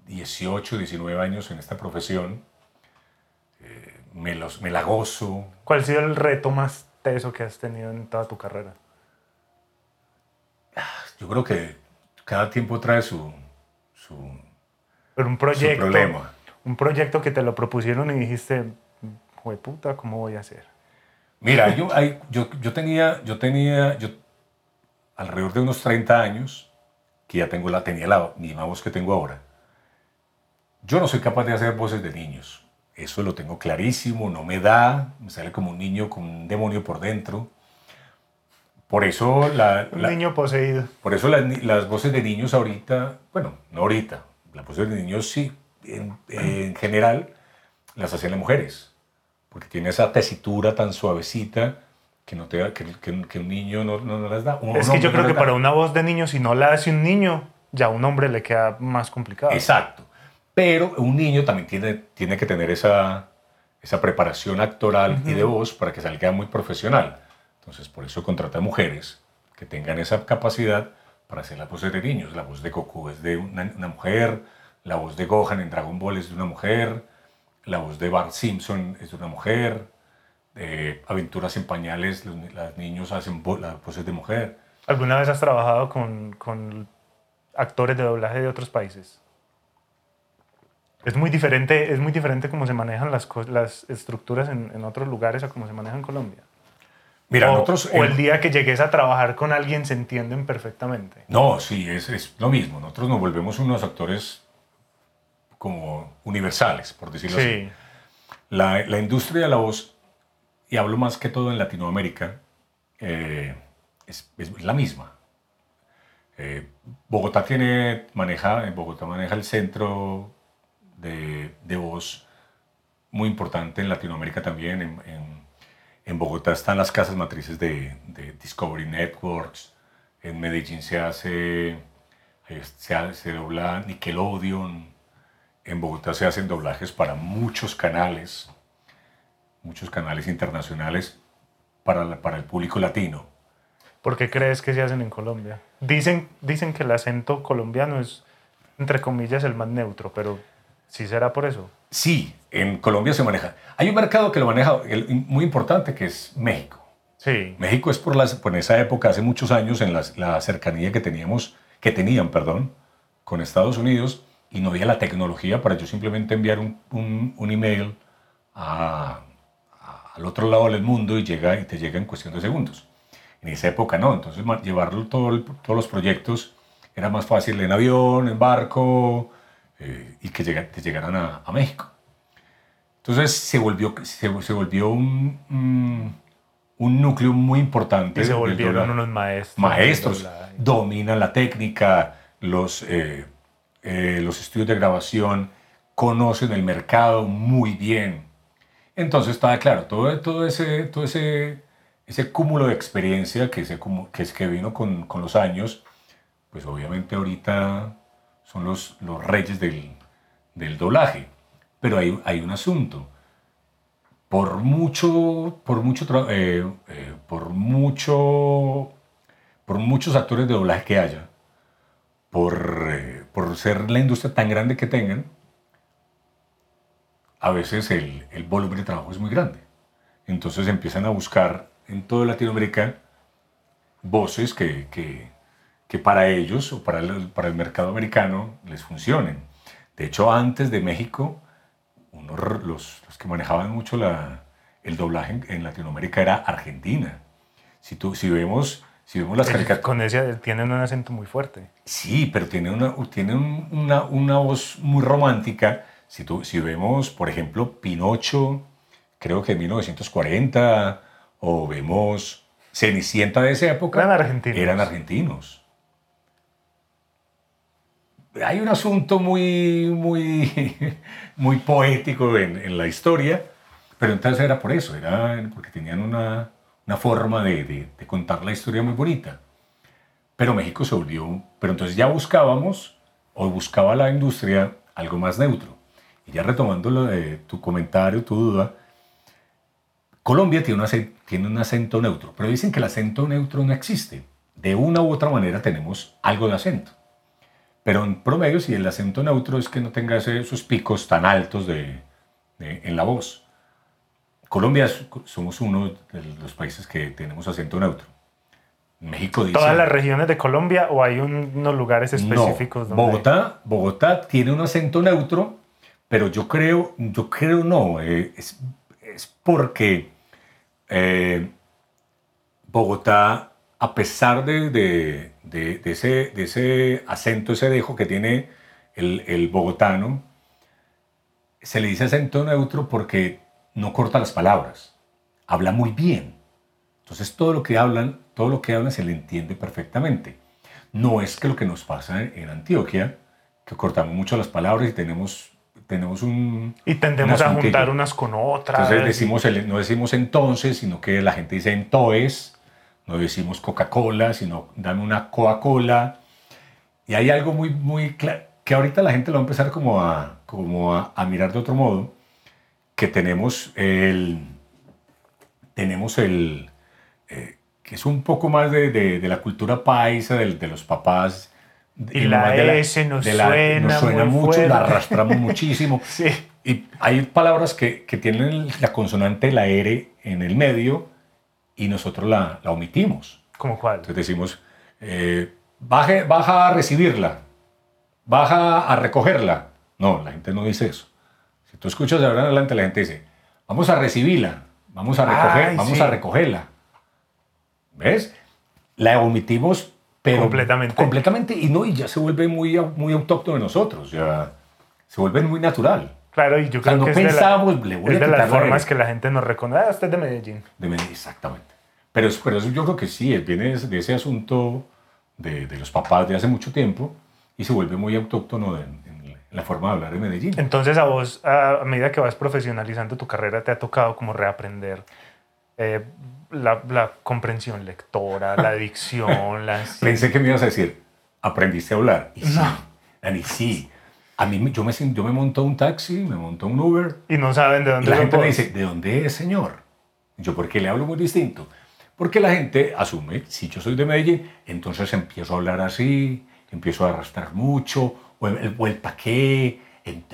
18, 19 años en esta profesión, eh, me, los, me la gozo. ¿Cuál ha sido el reto más teso que has tenido en toda tu carrera? Yo creo que cada tiempo trae su, su, Pero un proyecto, su problema. Un proyecto que te lo propusieron y dijiste, puta, ¿cómo voy a hacer? Mira, yo, hay, yo, yo tenía, yo tenía, yo alrededor de unos 30 años, que ya tengo la, tenía la misma voz que tengo ahora. Yo no soy capaz de hacer voces de niños. Eso lo tengo clarísimo, no me da, me sale como un niño con un demonio por dentro. Por eso la, Un la- niño poseído. por eso las, las voces de niños ahorita, bueno, no ahorita, las voces de niños sí, en, en general, las hacen las mujeres, porque tiene esa tesitura tan suavecita que, no te, que, que- que un niño no, no, no las da. Un Es que yo creo que da. para una voz de niño, si no la hace un niño, ya a un hombre le queda más complicado. Exacto. Pero un niño también tiene, tiene que tener esa, esa preparación actoral y de voz para que salga muy profesional. Entonces, por eso contrata mujeres que tengan esa capacidad para hacer las voces de niños. La voz de Goku es de una, una mujer, la voz de Gohan en Dragon Ball es de una mujer, la voz de Bart Simpson es de una mujer, eh, Aventuras en Pañales, los, los niños hacen vo- las voces de mujer. ¿Alguna vez has trabajado con, con actores de doblaje de otros países? Es muy diferente, es muy diferente cómo se manejan las, las estructuras en, en otros lugares a cómo se maneja en Colombia. Mira, o, nosotros... o el día que llegues a trabajar con alguien se entienden perfectamente. No, sí, es, es lo mismo. Nosotros nos volvemos unos actores como universales, por decirlo así. Sí. La, la industria de la voz, y hablo más que todo en Latinoamérica, eh, es, es la misma. Eh, Bogotá tiene, maneja, en Bogotá maneja el centro de, de voz muy importante en Latinoamérica también. En, en- en Bogotá están las casas matrices de, de Discovery Networks. En Medellín se hace, eh, se, se dobla Nickelodeon. En Bogotá se hacen doblajes para muchos canales, muchos canales internacionales para, la- para el público latino. ¿Por qué crees que se hacen en Colombia? Dicen, dicen que el acento colombiano es, entre comillas, el más neutro, pero ¿sí será por eso? Sí, en Colombia se maneja. Hay un mercado que lo maneja muy importante que es México. Sí. México es por, las, por esa época, hace muchos años, en las- la cercanía que teníamos, que tenían, perdón, con Estados Unidos y no había la tecnología para yo simplemente enviar un, un- un email a- a- al otro lado del mundo y, llega, y te llega en cuestión de segundos. En esa época no, entonces llevarlo todo el- todos los proyectos era más fácil en avión, en barco eh, y que llega- te llegaran a, a México. Entonces se volvió, se, se volvió un, un- un núcleo muy importante. Y se volvieron unos maestros. maestros, dominan la técnica, los, eh, eh, los estudios de grabación, conocen el mercado muy bien. Entonces estaba claro, todo, todo, ese, todo ese, ese cúmulo de experiencia que, se, que, es que vino con, con los años, pues obviamente ahorita son los, los reyes del, del doblaje. Pero hay, hay un asunto por mucho, por mucho, eh, eh, por mucho, por muchos actores de doblaje que haya, por, eh, por ser la industria tan grande que tengan, a veces el, el volumen de trabajo es muy grande. Entonces empiezan a buscar en toda Latinoamérica voces que, que, que para ellos o para el, para el mercado americano les funcionen. De hecho, antes de México, los que manejaban mucho la, el doblaje en, en Latinoamérica era Argentina. Si, tú, si vemos si vemos las caricaturas... Con ese tienen un acento muy fuerte. Sí, pero tiene una, tiene una, una voz muy romántica. Si, tú, si vemos, por ejemplo, Pinocho, creo que en 1940, o vemos Cenicienta de esa época, Eran argentinos. Eran argentinos. Hay un asunto muy, muy, muy poético en, en la historia, pero entonces era por eso, era porque tenían una, una forma de, de, contar la historia muy bonita. Pero México se volvió, pero entonces ya buscábamos, o buscaba la industria, algo más neutro. Y ya retomando lo de tu comentario, tu duda, Colombia tiene un, acento, neutro, pero dicen que el acento neutro no existe. De una u otra manera tenemos algo de acento. Pero en promedio, si el acento neutro es que no tenga esos picos tan altos de, en la voz. Colombia somos uno de los países que tenemos acento neutro. México dice... ¿Todas las regiones de Colombia o hay un, unos lugares específicos? No, donde... Bogotá, Bogotá tiene un acento neutro, pero yo creo, yo creo no, eh, es, es, porque eh, Bogotá, a pesar de, de, de, de, ese, de ese acento, ese dejo que tiene el, el bogotano, se le dice acento neutro porque no corta las palabras, habla muy bien. Entonces todo lo que hablan, todo lo que hablan se le entiende perfectamente. No es que lo que nos pasa en Antioquia, que cortamos mucho las palabras y tenemos, tenemos un... Y tendemos a juntar unas con otras. Entonces decimos, no decimos entonces, sino que la gente dice entoes, no decimos Coca-Cola, sino dan una Coca-Cola. Y hay algo muy, muy claro, que ahorita la gente lo va a empezar como a, como a, a mirar de otro modo, que tenemos el, tenemos el, eh, que es un poco más de, de, de la cultura paisa, de, de los papás. Y la S nos, la, suena nos suena muy mucho, fuerte. la arrastramos muchísimo. Sí. Y hay palabras que, que, tienen la consonante, la R en el medio, y nosotros la, la omitimos. ¿Cómo cuál? Entonces decimos, eh, baje, baja a recibirla, baja a recogerla. No, la gente no dice eso. Si tú escuchas de ahora en adelante, la gente dice, vamos a recibirla, vamos a, recoger, Ay, vamos sí. a recogerla. ¿Ves? La omitimos, pero Completamente. completamente y no y ya se vuelve muy, muy autóctono de nosotros, ya se vuelve muy natural. Claro, y yo O sea, creo no que es de, la- le es de las formas que la gente nos reconoce. Ah, usted es de Medellín. De Medellín, exactamente. Pero, pero eso yo creo que sí, viene de, de ese asunto de, de los papás de hace mucho tiempo y se vuelve muy autóctono en la forma de hablar de Medellín. Entonces, a vos, a medida que vas profesionalizando tu carrera, te ha tocado como reaprender eh, la, la comprensión lectora, la dicción, la... Pensé que me ibas a decir, aprendiste a hablar. Y sí, No. Dani, sí. A mí yo me, yo me monto un taxi, me monto un Uber Y no saben de y dónde la son gente me dice, ¿de dónde es, señor? Yo, ¿por qué le hablo muy distinto? Porque la gente asume, si yo soy de Medellín, entonces empiezo a hablar así, empiezo a arrastrar mucho, o el, o el pa' qué, en-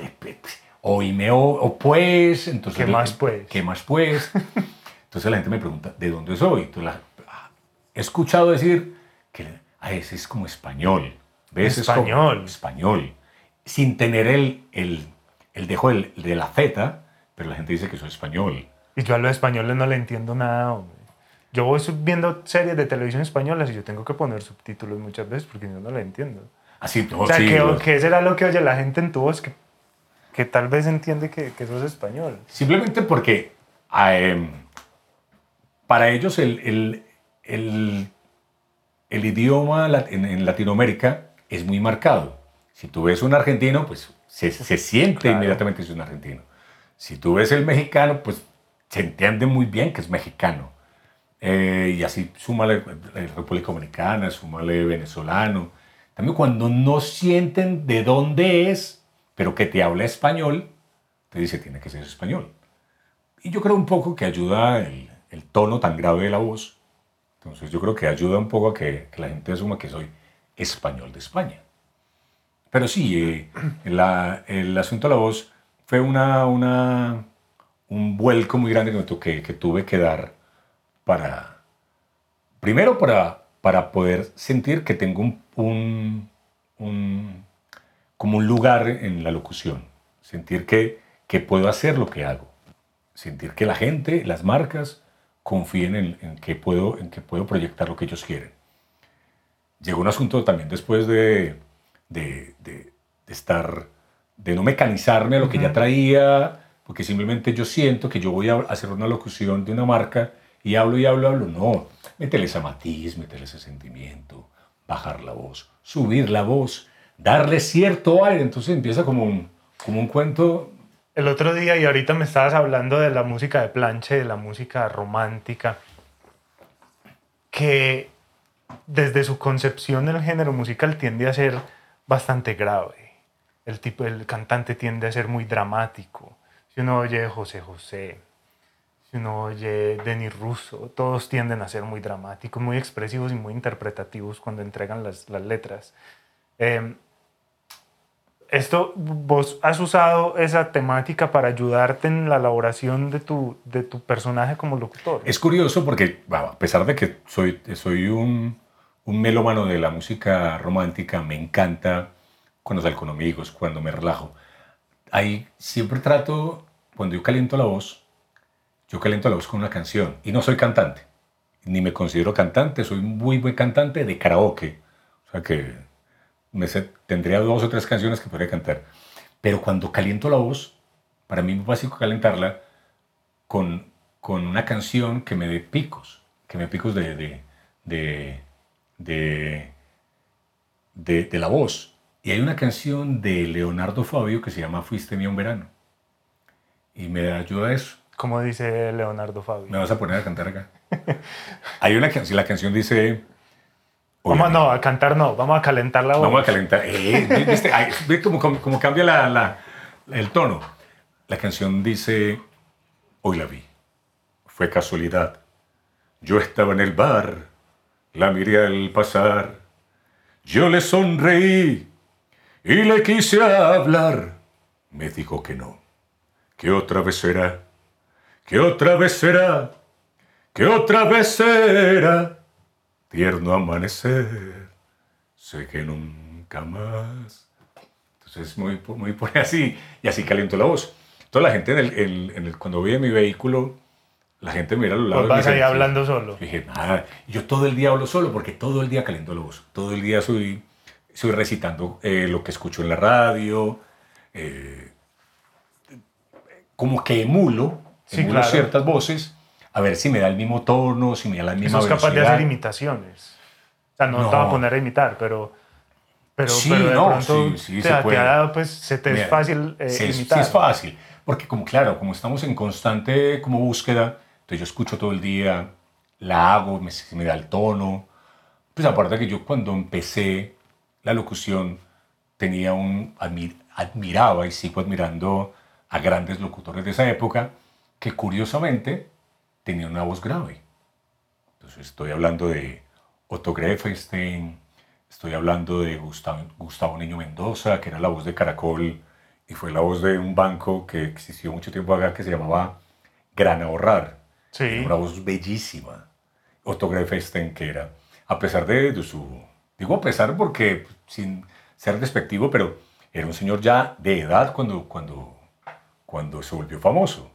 o y me o, o pues, entonces... ¿Qué más, pues? ¿Qué más pues? Entonces la gente me pregunta, ¿de dónde soy? Entonces, la- ah, he escuchado decir que a ese es como español. ¿Ves? Es como Español. español. Sin tener el, el, el dejo del- de la Z, pero la gente dice que soy español. Y yo a los españoles no le entiendo nada, hombre. Yo voy viendo series de televisión españolas y yo tengo que poner subtítulos muchas veces porque yo no le entiendo. Así, no, o sea, sí, ¿qué, los- qué será lo que oye la gente en tu voz que, que tal vez entiende que, que sos español? Simplemente porque ah, em, para ellos el, el, el, el idioma en, en Latinoamérica es muy marcado. Si tú ves un argentino, pues se, se siente Claro. inmediatamente que es un argentino. Si tú ves el mexicano, pues se entiende muy bien que es mexicano. Eh, y así súmale eh, República Dominicana, súmale venezolano. También cuando no sienten de dónde es, pero que te habla español, te dice tiene que ser español. Y yo creo un poco que ayuda el, el tono tan grave de la voz. Entonces yo creo que ayuda un poco a que, que la gente asuma que soy español de España. Pero sí, eh, la- el asunto de la voz fue una, una, un vuelco muy grande que, que tuve que dar para, primero para, para poder sentir que tengo un, un, un- como un lugar en la locución, sentir que, que puedo hacer lo que hago, sentir que la gente, las marcas, confíen en, en que puedo, en que puedo proyectar lo que ellos quieren. Llegó un asunto también después de, de, de- de estar, de no mecanizarme a lo que ya traía, porque simplemente yo siento que yo voy a hacer una locución de una marca y hablo y hablo, hablo. No, métele ese matiz, métele ese sentimiento, bajar la voz, subir la voz, darle cierto aire. Entonces empieza como un, como un cuento. El otro día, y ahorita me estabas hablando de la música de planche, de la música romántica, que desde su concepción el género musical tiende a ser bastante grave. El, tipo, el cantante tiende a ser muy dramático. Si uno oye José José, si uno oye Denis Russo, todos tienden a ser muy dramáticos, muy expresivos y muy interpretativos cuando entregan las, las letras. Eh, esto, vos has usado esa temática para ayudarte en la elaboración de tu, de tu personaje como locutor. Es curioso porque, a pesar de que soy, soy un, un melómano de la música romántica, me encanta cuando salgo con amigos, cuando me relajo. Ahí siempre trato, cuando yo caliento la voz, yo caliento la voz con una canción. Y no soy cantante, ni me considero cantante, soy muy buen cantante de karaoke. O sea que tendría dos o tres canciones que podría cantar. Pero cuando caliento la voz, para mí es básico calentarla con, con una canción que me dé picos, que me dé picos de, de, de, de, la voz. Y hay una canción de Leonardo Fabio que se llama Fuiste mía un verano. Y me ayuda eso. Como dice Leonardo Fabio. Me vas a poner a cantar acá. hay una canción, la canción dice... Vamos, no, a cantar no, vamos a calentar la voz. Vamos a calentar. Eh, ¿viste? Ay, ¿Ve cómo, cómo- cómo cambia la- la- el tono? La canción dice, hoy la vi, fue casualidad. Yo estaba en el bar, la miré al pasar, yo le sonreí y le quise hablar. Me dijo que no, que otra vez será, que otra vez será, que otra vez será tierno amanecer, sé que nunca más. Entonces, muy, muy por así, y así caliento la voz. Toda la gente, en el, el- en el- cuando voy en mi vehículo, la gente mira a los lados. Pues vas ahí hablando solo. Dije, nada, yo todo el día hablo solo porque todo el día caliento la voz. Todo el día soy, soy recitando eh, lo que escucho en la radio. eh, como que emulo, Sí, claro. ciertas voces a ver si me da el mismo tono, si me da la misma Eso es capaz de velocidad. hacer imitaciones. O sea, no, No. te voy a poner a imitar, pero, pero, Sí, pero de no, pronto sí, sí, te, se te puede. ha pues, se te Mira, es fácil eh, sí, es, sí imitar. es fácil, porque como claro, como estamos en constante como búsqueda, entonces yo escucho todo el día, la hago, me, me da el tono. Pues aparte que yo cuando empecé la locución tenía un, admi- admiraba y sigo admirando a grandes locutores de esa época que curiosamente tenían una voz grave. Entonces estoy hablando de Otto Grefenstein, estoy hablando de Gustavo, Gustavo Niño Mendoza, que era la voz de Caracol y fue la voz de un banco que existió mucho tiempo acá que se llamaba Gran Ahorrar. Sí. Era una voz bellísima. Otto Grefenstein, que era, a pesar de, de su, digo a pesar porque sin ser despectivo, pero era un señor ya de edad cuando, cuando, cuando se volvió famoso.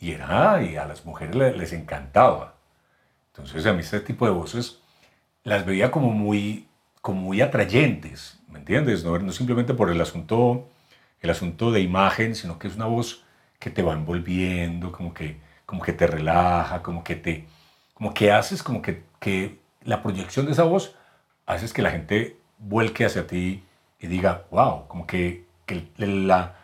Y era, y a las mujeres le- les encantaba. Entonces a mí este tipo de voces las veía como muy, como muy atrayentes, ¿me entiendes? No, no simplemente por el asunto, el asunto de imagen, sino que es una voz que te va envolviendo, como que, como que te relaja, como que te, como que haces, como que, que la proyección de esa voz haces que la gente vuelque hacia ti y diga, wow, como que, que la,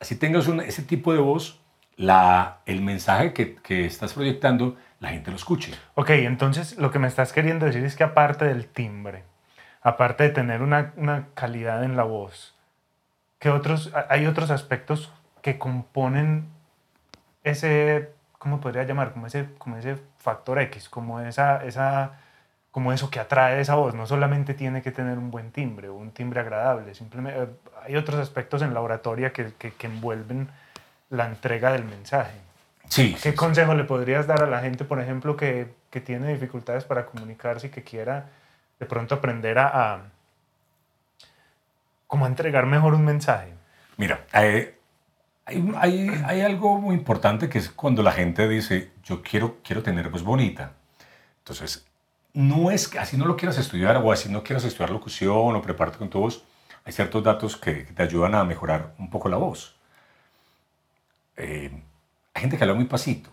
si tengas un- ese tipo de voz, la, el mensaje que, que estás proyectando, la gente lo escuche. Ok, entonces lo que me estás queriendo decir es que aparte del timbre, aparte de tener una, una calidad en la voz, ¿qué otros, ha- hay otros aspectos que componen ese, ¿cómo podría llamar? Como ese, como ese factor X, como, esa, esa, como eso que atrae esa voz. No solamente tiene que tener un buen timbre o un timbre agradable, simplemente eh, hay otros aspectos en la oratoria que, que, que envuelven la entrega del mensaje. Sí. ¿Qué sí, consejo le podrías dar a la gente, por ejemplo, que, que tiene dificultades para comunicarse y que quiera de pronto aprender a, a como a entregar mejor un mensaje? Mira, eh, hay, hay, hay algo muy importante que es cuando la gente dice, yo quiero, quiero tener voz bonita. Entonces, no es que así no lo quieras estudiar o así no quieras estudiar locución o prepararte con tu voz. Hay ciertos datos que te ayudan a mejorar un poco la voz. Eh, hay gente que habla muy pasito.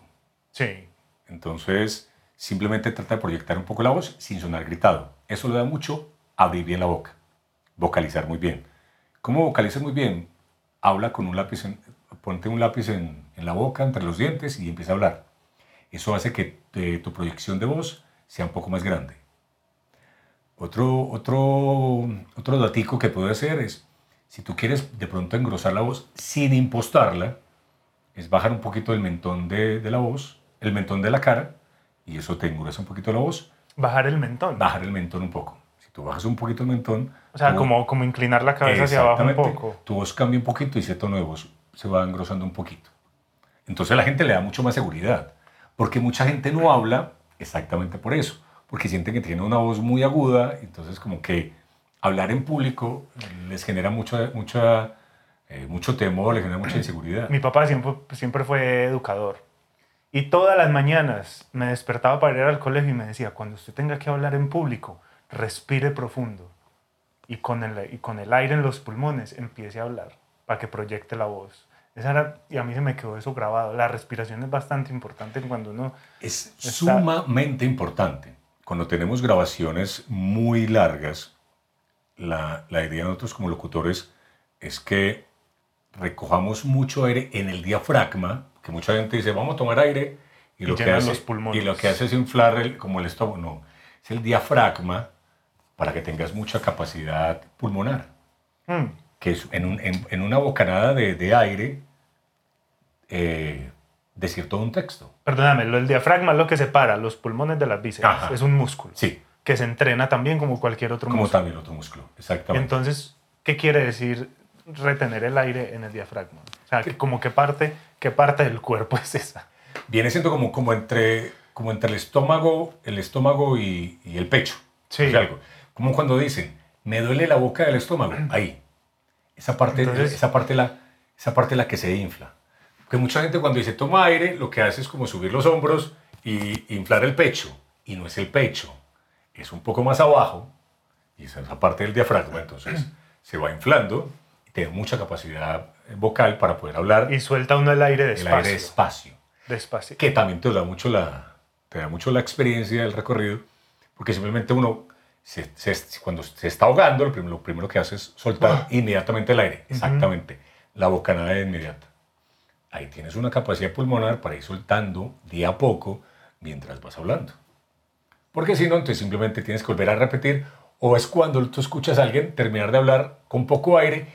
Sí. Entonces, simplemente trata de proyectar un poco la voz sin sonar gritado. Eso le da mucho abrir bien la boca, vocalizar muy bien. ¿Cómo vocalizas muy bien? Habla con un lápiz, en- ponte un lápiz en, en la boca, entre los dientes y empieza a hablar. Eso hace que eh, tu proyección de voz sea un poco más grande. Otro, otro, otro datico que puedo hacer es, si tú quieres de pronto engrosar la voz sin impostarla, es bajar un poquito el mentón de, de la voz, el mentón de la cara, y eso te engrosar un poquito la voz, Bajar el mentón. bajar el mentón un poco. Si tú bajas un poquito el mentón, O sea, como, como inclinar la cabeza hacia abajo un poco. Tu voz cambia un poquito y ese tono de voz se va engrosando un poquito. Entonces la gente le da mucho más seguridad, porque mucha gente no habla exactamente por eso, porque sienten que tiene una voz muy aguda, entonces como que hablar en público les genera mucho, mucha, eh, mucho temor, les genera mucha inseguridad. Mi papá siempre, siempre fue educador. Y todas las mañanas me despertaba para ir al colegio y me decía, cuando usted tenga que hablar en público, respire profundo. Y con el, y con el aire en los pulmones empiece a hablar para que proyecte la voz. Esa era, y a mí se me quedó eso grabado. La respiración es bastante importante cuando uno... Es Está- sumamente importante. Cuando tenemos grabaciones muy largas, la, la idea de nosotros como locutores es que recojamos mucho aire en el diafragma, que mucha gente dice, vamos a tomar aire, y, Y lo, que hace, los pulmones. y lo que hace es inflar el, como el estómago. No, es el diafragma para que tengas mucha capacidad pulmonar Mm, que es en, un- en- en una bocanada de, de aire eh, decir todo un texto. perdóname, lo del diafragma es lo que separa los pulmones de las vísceras. Ajá. Es un músculo Sí, que se entrena también como cualquier otro como músculo. también otro músculo, exactamente. Entonces, ¿qué quiere decir retener el aire en el diafragma? O sea, que como qué parte, qué parte del cuerpo es esa. Viene siendo como, como, entre, como entre el estómago, el estómago y, y el pecho. Sí. O sea, algo. Como cuando dicen, me duele la boca del estómago. Ahí. Esa parte, Entonces- esa parte, la, esa parte la que se infla. Porque mucha gente cuando dice toma aire, lo que hace es como subir los hombros y inflar el pecho. Y no es el pecho, es un poco más abajo. Y esa es esa parte del diafragma. Entonces se va inflando tiene mucha capacidad vocal para poder hablar Y suelta uno el aire el despacio. aire despacio despacio. que también te da mucho la, te da mucho la experiencia del recorrido, porque simplemente uno, se- se- cuando se está ahogando, lo primero, lo primero que hace es soltar inmediatamente el aire, exactamente, la bocanada de inmediata. Ahí tienes una capacidad pulmonar para ir soltando día a poco mientras vas hablando. Porque si no, entonces simplemente tienes que volver a repetir, o es cuando tú escuchas a alguien terminar de hablar con poco aire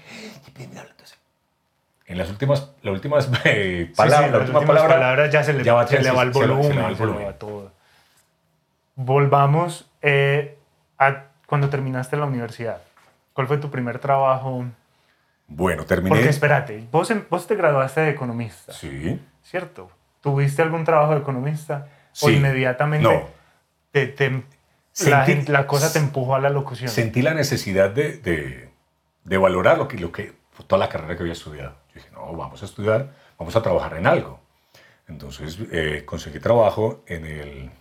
En las últimas, las últimas eh, Sí, sí, palabras, la las última últimas palabra, palabras ya se le, ya va- se le va el se le volumen, va el se le volumen. va todo. Volvamos eh, a cuando terminaste la universidad. ¿Cuál fue tu primer trabajo? Bueno, terminé. Porque espérate, vos, em- vos te graduaste de economista, Sí. ¿cierto? ¿Tuviste algún trabajo de economista? ¿O Sí. inmediatamente No. te, te- la, Sentí- gente- la cosa te empujó a la locución? Sentí la necesidad de, de, de valorar lo que, lo que, toda la carrera que había estudiado. Yo dije, no, vamos a estudiar, vamos a trabajar en algo. Entonces eh, conseguí trabajo en el,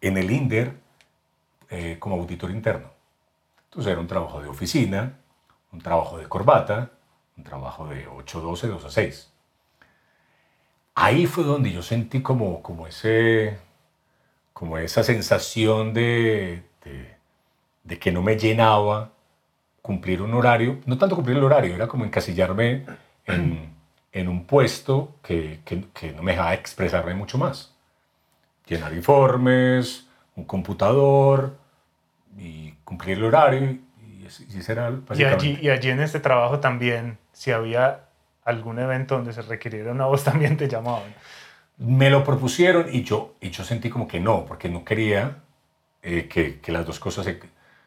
en el INDER eh, como auditor interno. Entonces era un trabajo de oficina, un trabajo de corbata, un trabajo de 8-12, 2 a 6. Ahí fue donde yo sentí como, como, ese, como esa sensación de, de, de que no me llenaba cumplir un horario, no tanto cumplir el horario, era como encasillarme en, en un puesto que, que, que no me dejaba expresarme mucho más. Llenar informes, un computador y cumplir el horario y, ese- y ese era Y allí, y allí en este trabajo también, si había algún evento donde se requiriera una voz, también te llamaban. Me lo propusieron y yo, y yo sentí como que no, porque no quería eh, que, que las dos cosas se,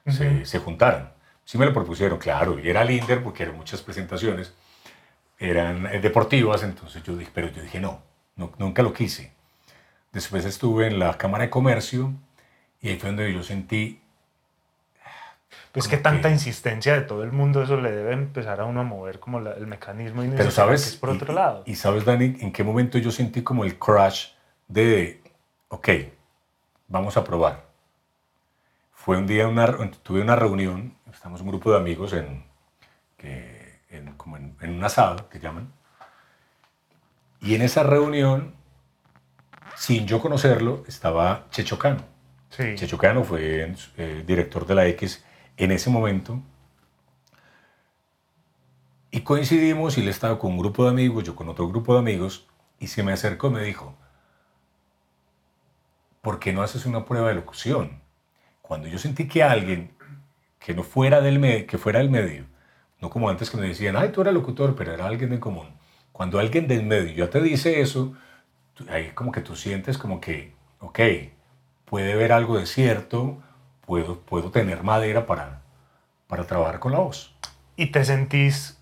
se, Ujú. se juntaran. Sí me lo propusieron, claro, y era Linder porque eran muchas presentaciones, eran eh, deportivas, entonces yo dije, pero yo dije no, no, nunca lo quise. Después estuve en la Cámara de Comercio y ahí fue donde yo sentí... Pues que tanta que- insistencia de todo el mundo, eso le debe empezar a uno a mover como la- el mecanismo Pero sabes, que es por y- otro lado. Y, sabes, Dani, en qué momento yo sentí como el crash de, ok, vamos a probar. Fue un día, una, tuve una reunión, estamos un grupo de amigos en, que- en, como en, en un asado, que llaman. Y en esa reunión, sin yo conocerlo, estaba Checho Cano. sí. Checho Cano fue eh, director de la X en ese momento. Y coincidimos y él estaba con un grupo de amigos, yo con otro grupo de amigos, y se me acercó y me dijo, ¿por qué no haces una prueba de locución? Cuando yo sentí que alguien que no fuera del, me- que fuera del medio, no como antes que me decían, ay, tú eres locutor, pero era alguien en común. Cuando alguien del medio ya te dice eso, ahí como que tú sientes como que, ok, puede haber algo de cierto, puedo, puedo tener madera para, para trabajar con la voz. Y te sentís,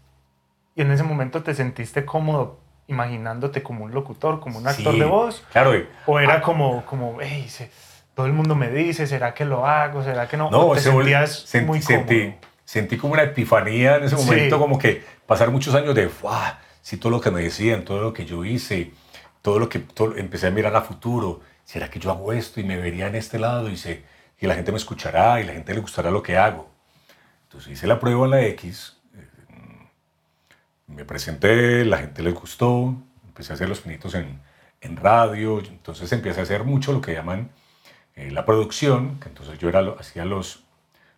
y en ese momento te sentiste cómodo imaginándote como un locutor, como un actor Sí, de voz, Claro, o era como, como, hey, se- todo el mundo me dice, ¿será que lo hago? ¿Será que no? No, ¿O te sentías sent- muy sentí, cómodo? sentí como una epifanía en ese Sí. momento, como que pasar muchos años de, ¡guau! Sí, todo lo que me decían, todo lo que yo hice, todo lo que todo- empecé a mirar a futuro. ¿Será que yo hago esto y me vería en este lado y, se, y la gente me escuchará y la gente le gustará lo que hago? Entonces hice la prueba en la X, eh, me presenté, la gente le gustó, empecé a hacer los pinitos en, en radio, entonces empecé a hacer mucho lo que llaman eh, la producción, que entonces yo era hacía los,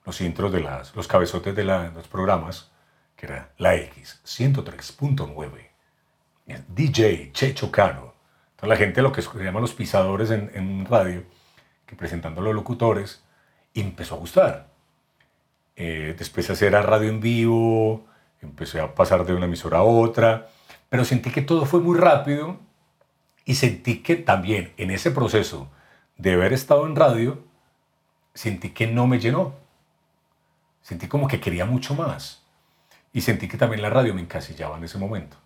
los intros de las, los cabezotes de los programas, que era la X 103.9, el DJ Checho Cano. Entonces la gente lo que se llama los pisadores en, en radio, que presentando los locutores, empezó a gustar. Eh, después de hacer a radio en vivo, empecé a pasar de una emisora a otra, pero sentí que todo fue muy rápido y sentí que también en ese proceso de haber estado en radio, sentí que no me llenó. Sentí como que quería mucho más. Y sentí que también la radio me encasillaba en ese momento.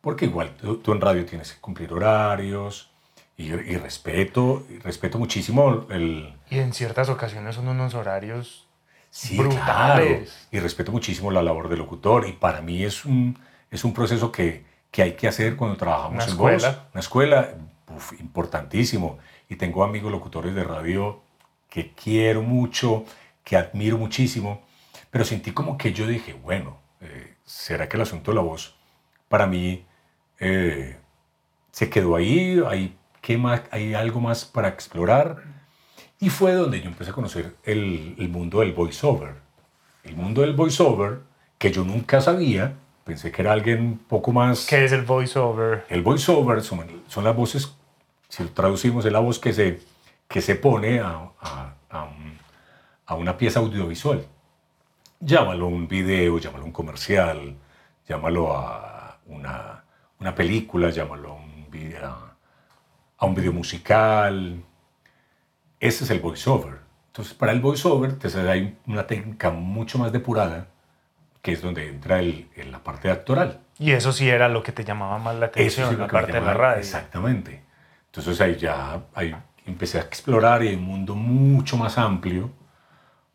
Porque igual tú, tú en radio tienes que cumplir horarios y, y respeto, y respeto muchísimo el, Y en ciertas ocasiones son unos horarios Sí, brutales. claro. Y respeto muchísimo la labor del locutor. Y para mí es un, es un proceso que, que hay que hacer cuando trabajamos Una en escuela. voz. Una escuela uf, importantísimo. Y tengo amigos locutores de radio que quiero mucho, que admiro muchísimo. Pero sentí como que yo dije, bueno, eh, ¿será que el asunto de la voz para mí eh, se quedó ahí? ¿Hay, qué más, ¿Hay algo más para explorar? Y fue donde yo empecé a conocer el, el mundo del voiceover. El mundo del voiceover, que yo nunca sabía, pensé que era alguien un poco más... ¿Qué es el voiceover? El voiceover son, son las voces, si traducimos, es la voz que se, que se pone a, a- a un- a una pieza audiovisual. Llámalo un video, llámalo un comercial, llámalo a una, una película, llámalo a un video, a un video musical. Ese es el voiceover. Entonces, para el voiceover te hay una técnica mucho más depurada, que es donde entra el- el- la parte actoral. Y eso sí era lo que te llamaba más la Eso atención, sí la parte de la radio. Exactamente. Entonces ahí ya ahí empecé a explorar y hay un mundo mucho más amplio,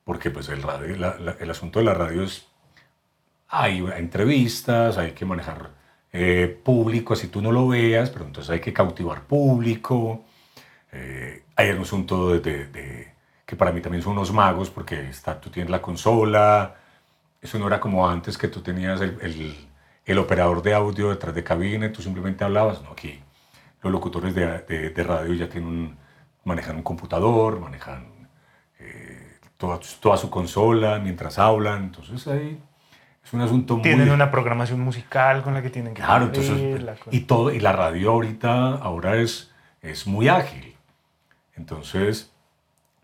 porque pues el, radio, la- el asunto de la radio es, hay entrevistas, hay que manejar eh, público, así tú no lo veas, pero entonces hay que cautivar público. Eh, hay un asunto de- que para mí también son unos magos, porque está, tú tienes la consola, eso no era como antes que tú tenías el, el- el operador de audio detrás de cabina y tú simplemente hablabas. No, aquí los locutores de, de- de radio ya tienen un- manejan un computador, manejan eh, toda, toda su consola mientras hablan. Entonces ahí es un asunto muy... Tienen una programación musical con la que tienen que Claro, cumplir, entonces, la y, todo, y la radio ahorita, ahora es, es muy ágil. Entonces,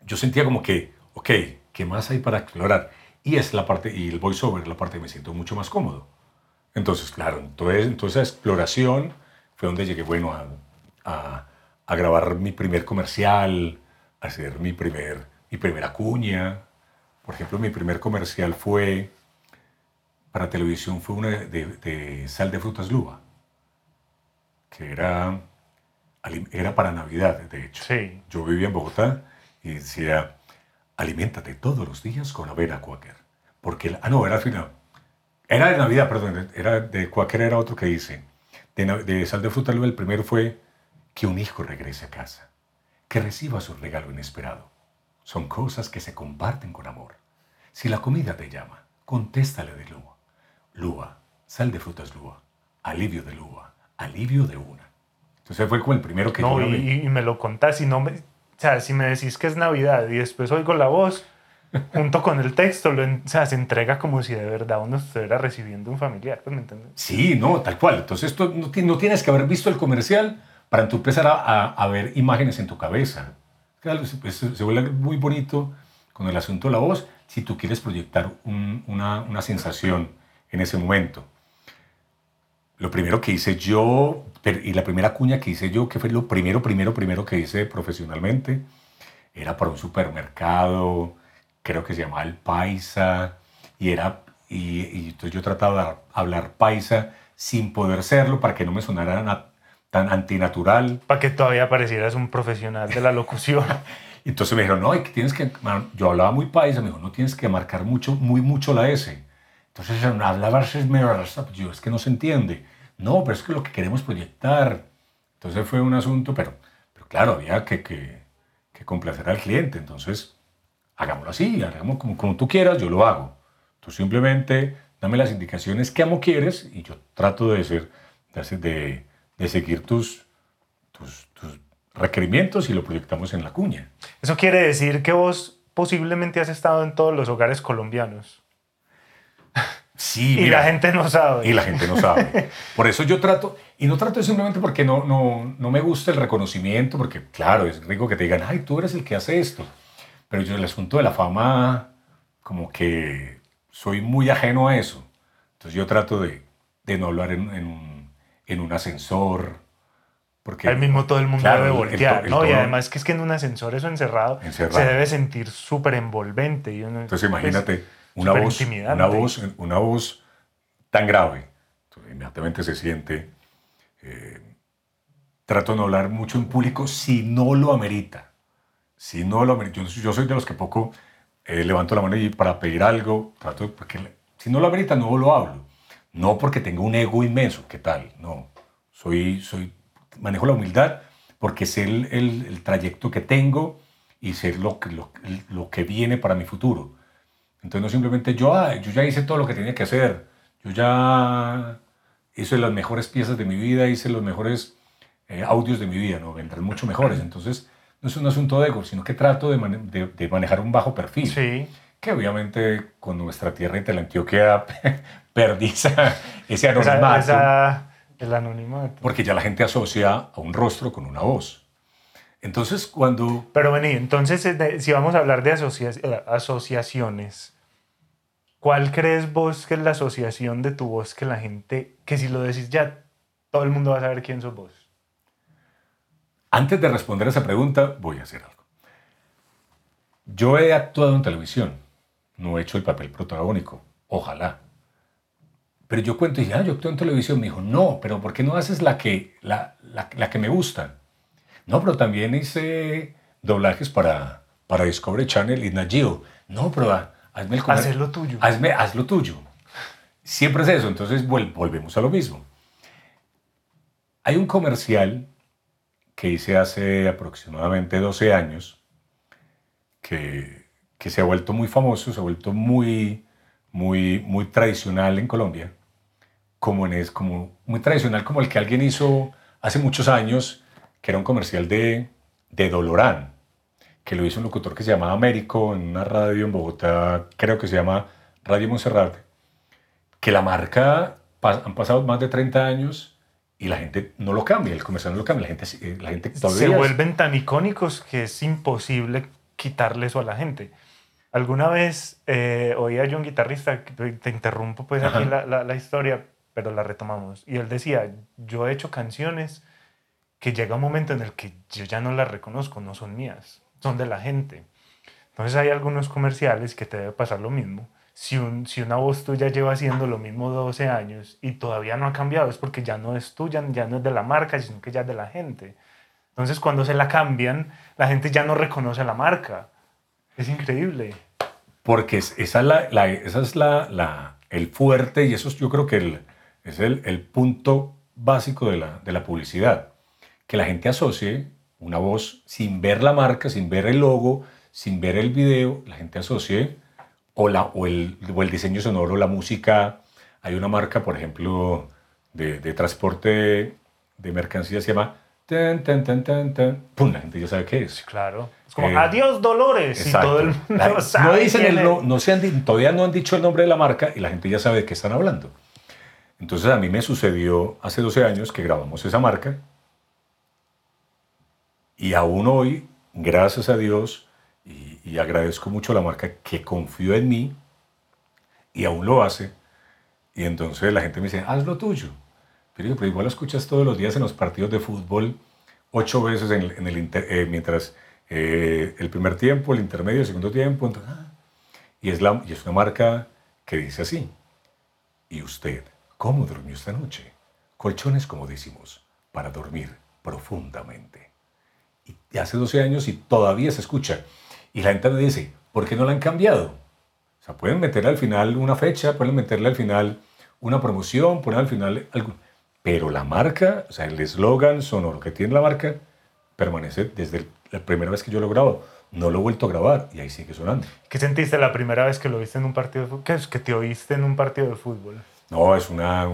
yo sentía como que, ok, ¿qué más hay para explorar? Y es la parte, y el voiceover es la parte que me siento mucho más cómodo. Entonces, claro, entonces, entonces esa exploración fue donde llegué, bueno, a, a- a grabar mi primer comercial, a hacer mi, primer, mi primera cuña. Por ejemplo, mi primer comercial fue, para televisión, fue una de, de sal de frutas luba, que era era para Navidad, de hecho. Sí. Yo vivía en Bogotá y decía, aliméntate todos los días con avena Quaker. Porque, ah, no, era final. Era de Navidad, perdón, era de Quaker era otro que dice. De, de Sal de Fruta el primero fue que un hijo regrese a casa, que reciba su regalo inesperado. Son cosas que se comparten con amor. Si la comida te llama, contéstale de Lua. Lua, sal de frutas Lua, alivio de Lua, alivio de una. Entonces fue como el primero que no, yo y, y, me lo contás y no me... O sea, si me decís que es Navidad y después oigo la voz, junto con el texto, lo, o sea, se entrega como si de verdad uno estuviera recibiendo un familiar, ¿pues ¿me entiendes? Sí, no, tal cual. Entonces esto no, no, tienes que haber visto el comercial para tú empezar a, a, a ver imágenes en tu cabeza. Claro, se, se, vuelve muy bonito con el asunto de la voz si tú quieres proyectar un, una, una sensación en ese momento. Lo primero que hice yo, y la primera cuña que hice yo, que fue lo primero, primero, primero que hice profesionalmente, era para un supermercado, creo que se llamaba El Paisa, y, era, y, y entonces yo trataba de hablar paisa sin poder serlo para que no me sonara na, tan antinatural. Para que todavía parecieras un profesional de la locución. entonces me dijeron, no, tienes que, yo hablaba muy paisa, me dijo, no tienes que marcar mucho, muy mucho la S. Entonces hablaba yo, es que no se entiende. No, pero es que lo que queremos proyectar. Entonces fue un asunto, pero, pero claro, había que, que, que complacer al cliente. Entonces, hagámoslo así, hagamos como, como tú quieras, yo lo hago. Tú simplemente dame las indicaciones que amo quieres y yo trato de, ser, de, de seguir tus, tus, tus requerimientos y lo proyectamos en la cuña. Eso quiere decir que vos posiblemente has estado en todos los hogares colombianos. Sí, y mira, la gente no sabe. Y la gente no sabe. Por eso yo trato, y no trato simplemente porque no, no, no me gusta el reconocimiento, porque claro, es rico que te digan, ay, tú eres el que hace esto. Pero yo el asunto de la fama, como que soy muy ajeno a eso. Entonces yo trato de, de no hablar en, en, un, en, un, ascensor. Porque, Al mismo todo el mundo claro, debe voltear, el, el, ¿no? y además que es que en un ascensor eso encerrado, encerrado. se debe sentir súper envolvente. Y uno, Entonces imagínate una voz, una, voz, una voz tan grave. Entonces, inmediatamente se siente... Eh, trato de no hablar mucho en público si no lo amerita. Si no lo amerita. Yo, yo soy de los que poco eh, levanto la mano y para pedir algo, trato porque si no lo amerita no lo hablo. No porque tenga un ego inmenso, ¿qué tal? No. Soy, soy, manejo la humildad porque sé el, el, el trayecto que tengo y sé lo que, lo, lo que viene para mi futuro. Entonces no simplemente yo, ah, yo ya hice todo lo que tenía que hacer, yo ya hice las mejores piezas de mi vida, hice los mejores eh, audios de mi vida, ¿no? vendrán mucho mejores. Entonces no es un asunto de ego, sino que trato de, man de, de manejar un bajo perfil. Sí. Que obviamente con nuestra tierra y Antioquia perdí esa, ese anonimato. Esa, esa, el anonimato. Porque ya la gente asocia a un rostro con una voz. Entonces, cuando... Pero vení, entonces, si vamos a hablar de asocia asociaciones, ¿cuál crees vos que es la asociación de tu voz que la gente, que si lo decís ya, todo el mundo va a saber quién sos vos? Antes de responder a esa pregunta, voy a hacer algo. Yo he actuado en televisión, no he hecho el papel protagónico, ojalá. Pero yo cuento y dije, ah, yo actúo en televisión. Me dijo, no, pero ¿por qué no haces la que, la, la, la que me gusta? No, pero también hice doblajes para, para Discovery Channel y Nat Geo. No, pero hazme el Haz lo tuyo. Hazme, haz lo tuyo. Siempre es eso. Entonces volvemos a lo mismo. Hay un comercial que hice hace aproximadamente 12 años que, que se ha vuelto muy famoso, se ha vuelto muy, muy, muy tradicional en Colombia. Como, en es, como muy tradicional como el que alguien hizo hace muchos años que era un comercial de, de Dolorán, que lo hizo un locutor que se llamaba Américo en una radio en Bogotá, creo que se llama Radio Monserrat, que la marca, han pasado más de 30 años y la gente no lo cambia, el comercial no lo cambia, la gente, eh, la gente todavía... Se vuelven tan icónicos que es imposible quitarle eso a la gente. Alguna vez eh, oía yo un guitarrista, te interrumpo pues aquí la, la, la, historia, pero la retomamos, y él decía, yo he hecho canciones que llega un momento en el que yo ya no las reconozco, no son mías, son de la gente. Entonces hay algunos comerciales que te debe pasar lo mismo. Si, un, si una voz tuya lleva haciendo lo mismo 12 años y todavía no ha cambiado, es porque ya no es tuya, ya no es de la marca, sino que ya es de la gente. Entonces cuando se la cambian, la gente ya no reconoce la marca. Es increíble. Porque esa es, la, el fuerte y eso es, yo creo que el, es el, el punto básico de la, de la publicidad. Que la gente asocie una voz sin ver la marca, sin ver el logo, sin ver el video, la gente asocie o, la, o, el, o el diseño sonoro, la música. Hay una marca, por ejemplo, de, de transporte de mercancías, se llama Tan, tan, tan, tan, tan. ¡Pum! La gente ya sabe qué es. Claro. Es como, eh, adiós Dolores. Y todo el mundo sabe no dicen el, no, no se han, todavía no han dicho el nombre de la marca y la gente ya sabe de qué están hablando. Entonces a mí me sucedió hace 12 años que grabamos esa marca y aún hoy, gracias a Dios, y, y agradezco mucho a la marca que confió en mí y aún lo hace. Y entonces la gente me dice, haz lo tuyo pero, igual lo escuchas todos los días en los partidos de fútbol, ocho veces en, el, eh, mientras eh, el primer tiempo, el intermedio, el segundo tiempo. Ah, y, es una marca que dice así. ¿Y usted cómo durmió esta noche? Colchones comodísimos para dormir profundamente. Y hace 12 años y todavía se escucha. Y la gente me dice, ¿por qué no la han cambiado? O sea, pueden meterle al final una fecha, pueden meterle al final una promoción, poner al final algo pero la marca, o sea, el eslogan sonoro que tiene la marca, permanece desde la primera vez que yo lo grabo. No lo he vuelto a grabar y ahí sigue sonando. ¿Qué sentiste la primera vez que lo viste en un partido de fútbol? ¿Qué es que te oíste en un partido de fútbol? No, es, una,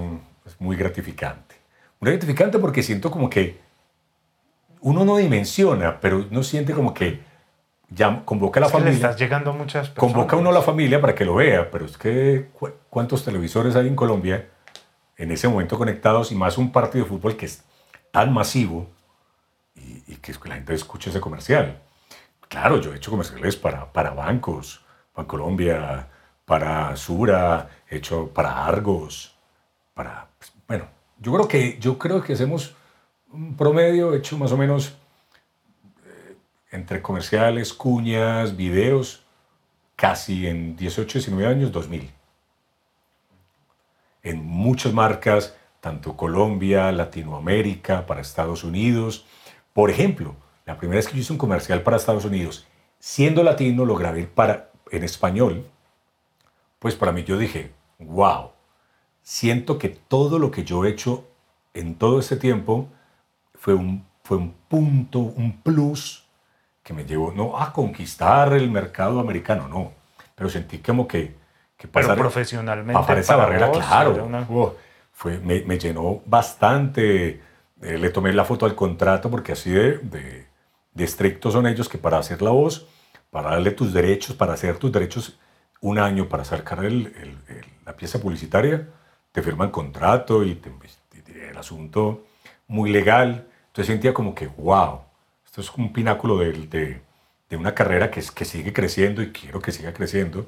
es muy gratificante. Muy gratificante porque siento como que uno no dimensiona, pero uno siente como que ya convoca a la familia. Que le estás llegando a muchas personas. Convoca uno a la familia para que lo vea, pero es que ¿cuántos televisores hay en Colombia en ese momento conectados y más un partido de fútbol que es tan masivo y, que la gente escuche ese comercial. Claro, yo he hecho comerciales para, para bancos, para Colombia, para Sura, he hecho para Argos, para, pues, bueno, yo creo que, yo creo que hacemos un promedio, he hecho más o menos eh, entre comerciales, cuñas, videos, casi en 18, 19 años, 2000 en muchas marcas, tanto Colombia, Latinoamérica, para Estados Unidos. Por ejemplo, la primera vez que yo hice un comercial para Estados Unidos, siendo latino, lo grabé para, en español, pues para mí yo dije, wow, siento que todo lo que yo he hecho en todo este tiempo fue un, fue un punto, un plus que me llevó no a conquistar el mercado americano, no, pero sentí como que que Pero profesionalmente. Para esa barrera, claro. fue, me, me, llenó bastante. Eh, le tomé la foto al contrato porque así de, de, de, estrictos son ellos que para hacer la voz, para darle tus derechos, para hacer tus derechos un año para sacar el, el, la pieza publicitaria, te firman contrato y el asunto muy legal. Entonces sentía como que, wow, esto es un pináculo de, de, de una carrera que, que sigue creciendo y quiero que siga creciendo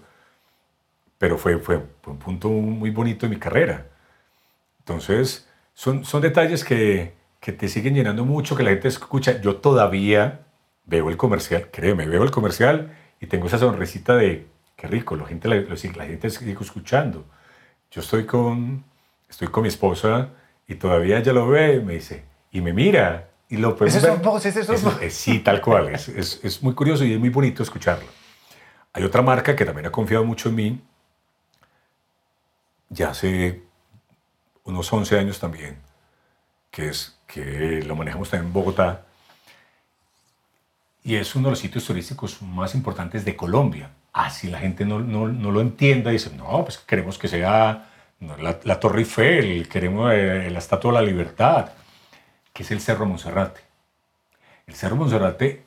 pero fue, fue, un punto muy bonito de mi carrera. Entonces, son, son detalles que, que te siguen llenando mucho, que la gente escucha. Yo todavía veo el comercial, créeme, veo el comercial y tengo esa sonrisita de, qué rico, la gente, la, la gente sigue escuchando. Yo estoy con, estoy con mi esposa y todavía ella lo ve y me dice, y me mira. Y lo ¿Es eso voz? ¿Es Sí, tal cual. es, es, es muy curioso y es muy bonito escucharlo. Hay otra marca que también ha confiado mucho en mí, ya hace unos 11 años también, que, es, que lo manejamos también en Bogotá, y es uno de los sitios turísticos más importantes de Colombia. Así la gente no, no, no lo entienda y dice, no, pues queremos que sea la, Torre Eiffel, queremos eh, la Estatua de la Libertad, que es el Cerro Monserrate. El Cerro Monserrate,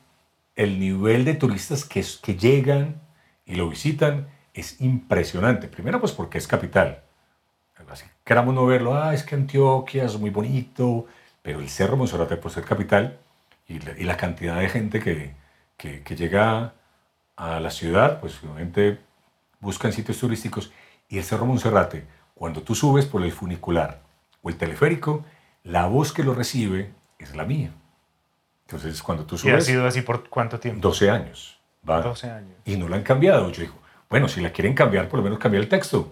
el nivel de turistas que, que llegan y lo visitan es impresionante. Primero, pues porque es capital así queramos no verlo, ah, es que Antioquia es muy bonito, pero el Cerro Monserrate por ser capital y la, cantidad de gente que, que, llega a la ciudad, pues obviamente buscan sitios turísticos y el Cerro Monserrate, cuando tú subes por el funicular o el teleférico, la voz que lo recibe es la mía. Entonces, cuando tú subes... ¿Y ha sido así por cuánto tiempo? 12 años. ¿va? 12 años. Y no la han cambiado. Yo digo, bueno, si la quieren cambiar, por lo menos cambiar el texto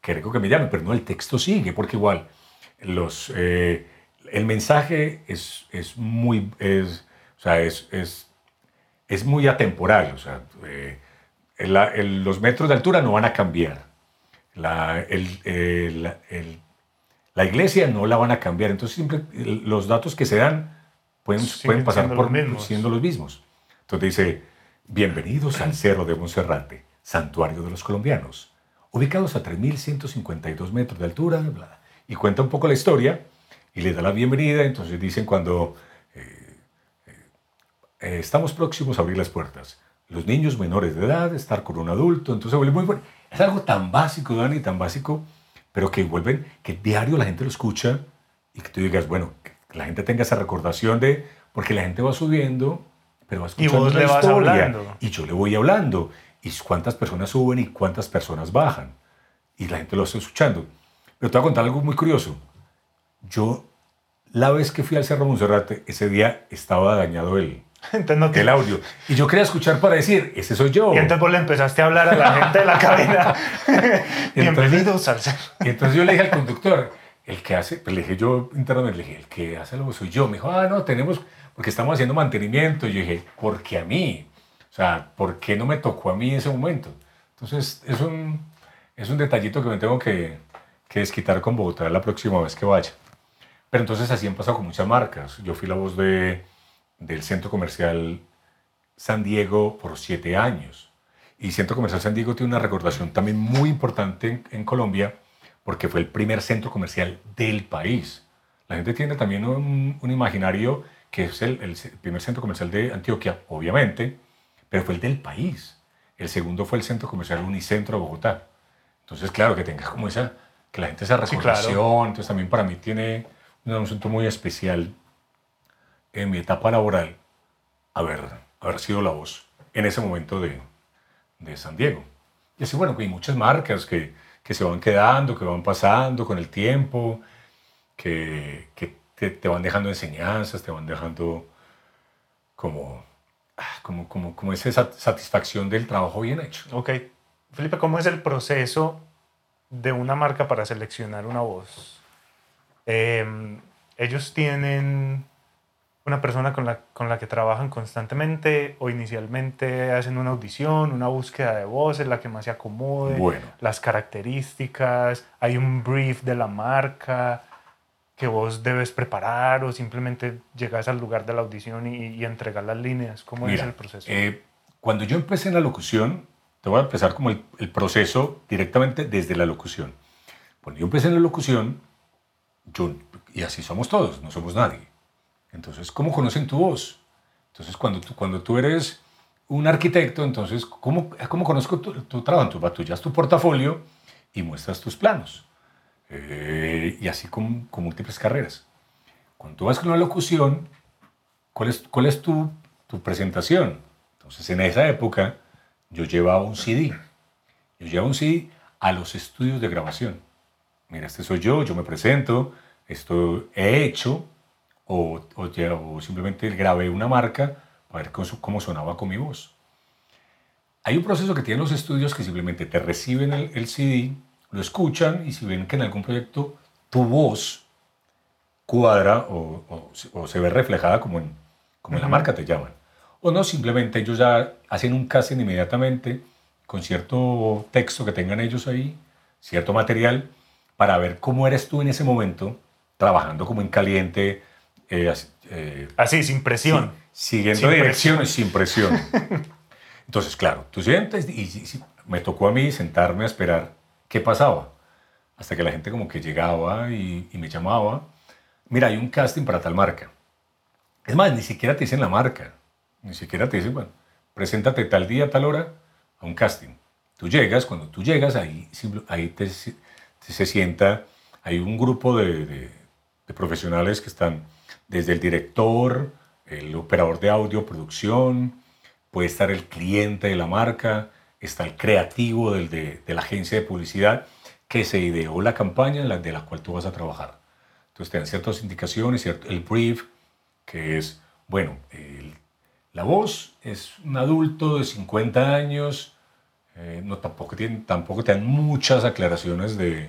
que rico que me llame, pero no, el texto sigue, porque igual los, eh, el mensaje es, es, muy, es O sea, es, es, es muy atemporal. O sea, eh, los metros de altura no van a cambiar. La, el, la iglesia no la van a cambiar. Entonces, siempre los datos que se dan pueden, pueden pasar por siendo los mismos. Entonces dice, bienvenidos al Cerro de Monserrate, santuario de los colombianos, ubicados a 3.152 metros de altura, y cuenta un poco la historia y le da la bienvenida. Entonces dicen cuando eh, eh, estamos próximos a abrir las puertas, los niños menores de edad, estar con un adulto, entonces vuelve muy bueno. Es algo tan básico, Dani, tan básico pero que vuelven, que diario la gente lo escucha y que tú digas, bueno, que la gente tenga esa recordación de, porque la gente va subiendo, pero va escuchando y vos la le vas hablando. y yo le voy hablando, y cuántas personas suben y cuántas personas bajan, y la gente lo está escuchando. Pero te voy a contar algo muy curioso. Yo, la vez que fui al Cerro Monserrate, ese día estaba dañado el, el audio. Y yo quería escuchar para decir, ese soy yo. Y entonces le empezaste a hablar a la gente de la cabina. Bienvenidos al Y entonces yo le dije al conductor, el que hace, pues le dije yo internamente, le dije, el que hace algo soy yo. Me dijo, ah, no, tenemos, porque estamos haciendo mantenimiento. Y yo dije, ¿por qué a mí? O sea, ¿por qué no me tocó a mí en ese momento? Entonces, es un, es un detallito que me tengo que, que desquitar con Bogotá la próxima vez que vaya. Pero entonces así han pasado con muchas marcas. Yo fui la voz de del Centro Comercial San Diego por siete años. Y Centro Comercial San Diego tiene una recordación también muy importante en, Colombia porque fue el primer centro comercial del país. La gente tiene también un, imaginario que es el, el, primer centro comercial de Antioquia, obviamente, pero fue el del país. El segundo fue el centro comercial Unicentro de Bogotá. Entonces, claro, que tenga como esa, que la gente esa recordación. Entonces, también para mí tiene un asunto muy especial en mi etapa laboral haber, haber sido la voz en ese momento de, de San Diego. Y así, bueno, hay muchas marcas que, que, se van quedando, que van pasando con el tiempo, que, que te, te, van dejando enseñanzas, te van dejando como, como, como, como esa satisfacción del trabajo bien hecho. Ok. Felipe, ¿cómo es el proceso de una marca para seleccionar una voz? Em, ellos tienen una persona con la, con la que trabajan constantemente o inicialmente hacen una audición, una búsqueda de voz en la que más se acomode, las características, hay un brief de la marca que vos debes preparar o simplemente llegas al lugar de la audición y, y entregas las líneas? ¿Cómo es el proceso? Eh, cuando yo empecé en la locución, te voy a empezar como el, el, proceso directamente desde la locución. Cuando yo empecé en la locución, yo, y así somos todos, no somos nadie entonces, ¿cómo conocen tu voz? Entonces, cuando tú, cuando tú eres un arquitecto, entonces, ¿cómo, cómo conozco tu, trabajo? Tú batullas tu portafolio y muestras tus planos. Eh, y así con, con, múltiples carreras. Cuando tú vas con la locución, ¿cuál es, cuál es tu, tu presentación? Entonces, en esa época, yo llevaba un CD. Yo llevaba un CD a los estudios de grabación. Mira, este soy yo, yo me presento, esto he hecho, o, o, simplemente grabé una marca para ver cómo sonaba con mi voz. Hay un proceso que tienen los estudios que simplemente te reciben el, CD, lo escuchan y si ven que en algún proyecto tu voz cuadra o, se ve reflejada como en, como en la marca te llaman. O no, simplemente ellos ya hacen un casting inmediatamente con cierto texto que tengan ellos ahí, cierto material, para ver cómo eres tú en ese momento, trabajando como en caliente, eh, eh, así, sin presión. siguiendo direcciones sin presión. Entonces, claro, tú sientes y, me tocó a mí sentarme a esperar qué pasaba. Hasta que la gente como que llegaba y, me llamaba. Mira, hay un casting para tal marca. Es más, ni siquiera te dicen la marca. Ni siquiera te dicen, bueno, preséntate tal día, tal hora a un casting. Tú llegas, cuando tú llegas, ahí, ahí te, se sienta, hay un grupo de, de profesionales que están desde el director, el operador de audio, producción, puede estar el cliente de la marca, está el creativo del, de, la agencia de publicidad que se ideó la campaña de la cual tú vas a trabajar. Entonces te dan ciertas indicaciones, cierto, el brief, que es, bueno, la voz es un adulto de 50 años, eh, no, tampoco, tiene, tampoco te dan muchas aclaraciones de,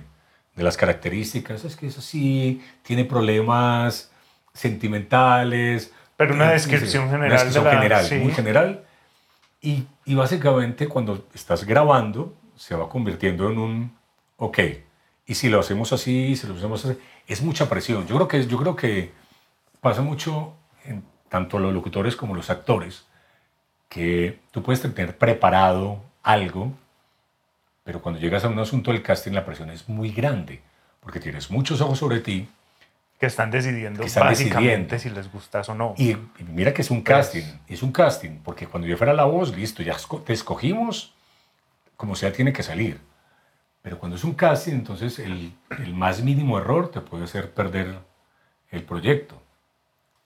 de las características, es que es así, tiene problemas sentimentales. Pero una Eh, descripción general Una descripción de la... general, sí. muy general. Y, y básicamente cuando estás grabando, se va convirtiendo en un, ok, y si lo hacemos así, si lo hacemos así, es mucha presión. Yo creo que, yo creo que pasa mucho en tanto los locutores como los actores, que tú puedes tener preparado algo, pero cuando llegas a un asunto del casting la presión es muy grande, porque tienes muchos ojos sobre ti, Que están decidiendo Que están básicamente decidiendo. si les gustas o no. y, y mira que es un Pues- casting, es un casting, porque cuando yo fuera la voz, listo, ya te escogimos, como sea, tiene que salir. Pero cuando es un casting, entonces el, el más mínimo error te puede hacer perder el proyecto.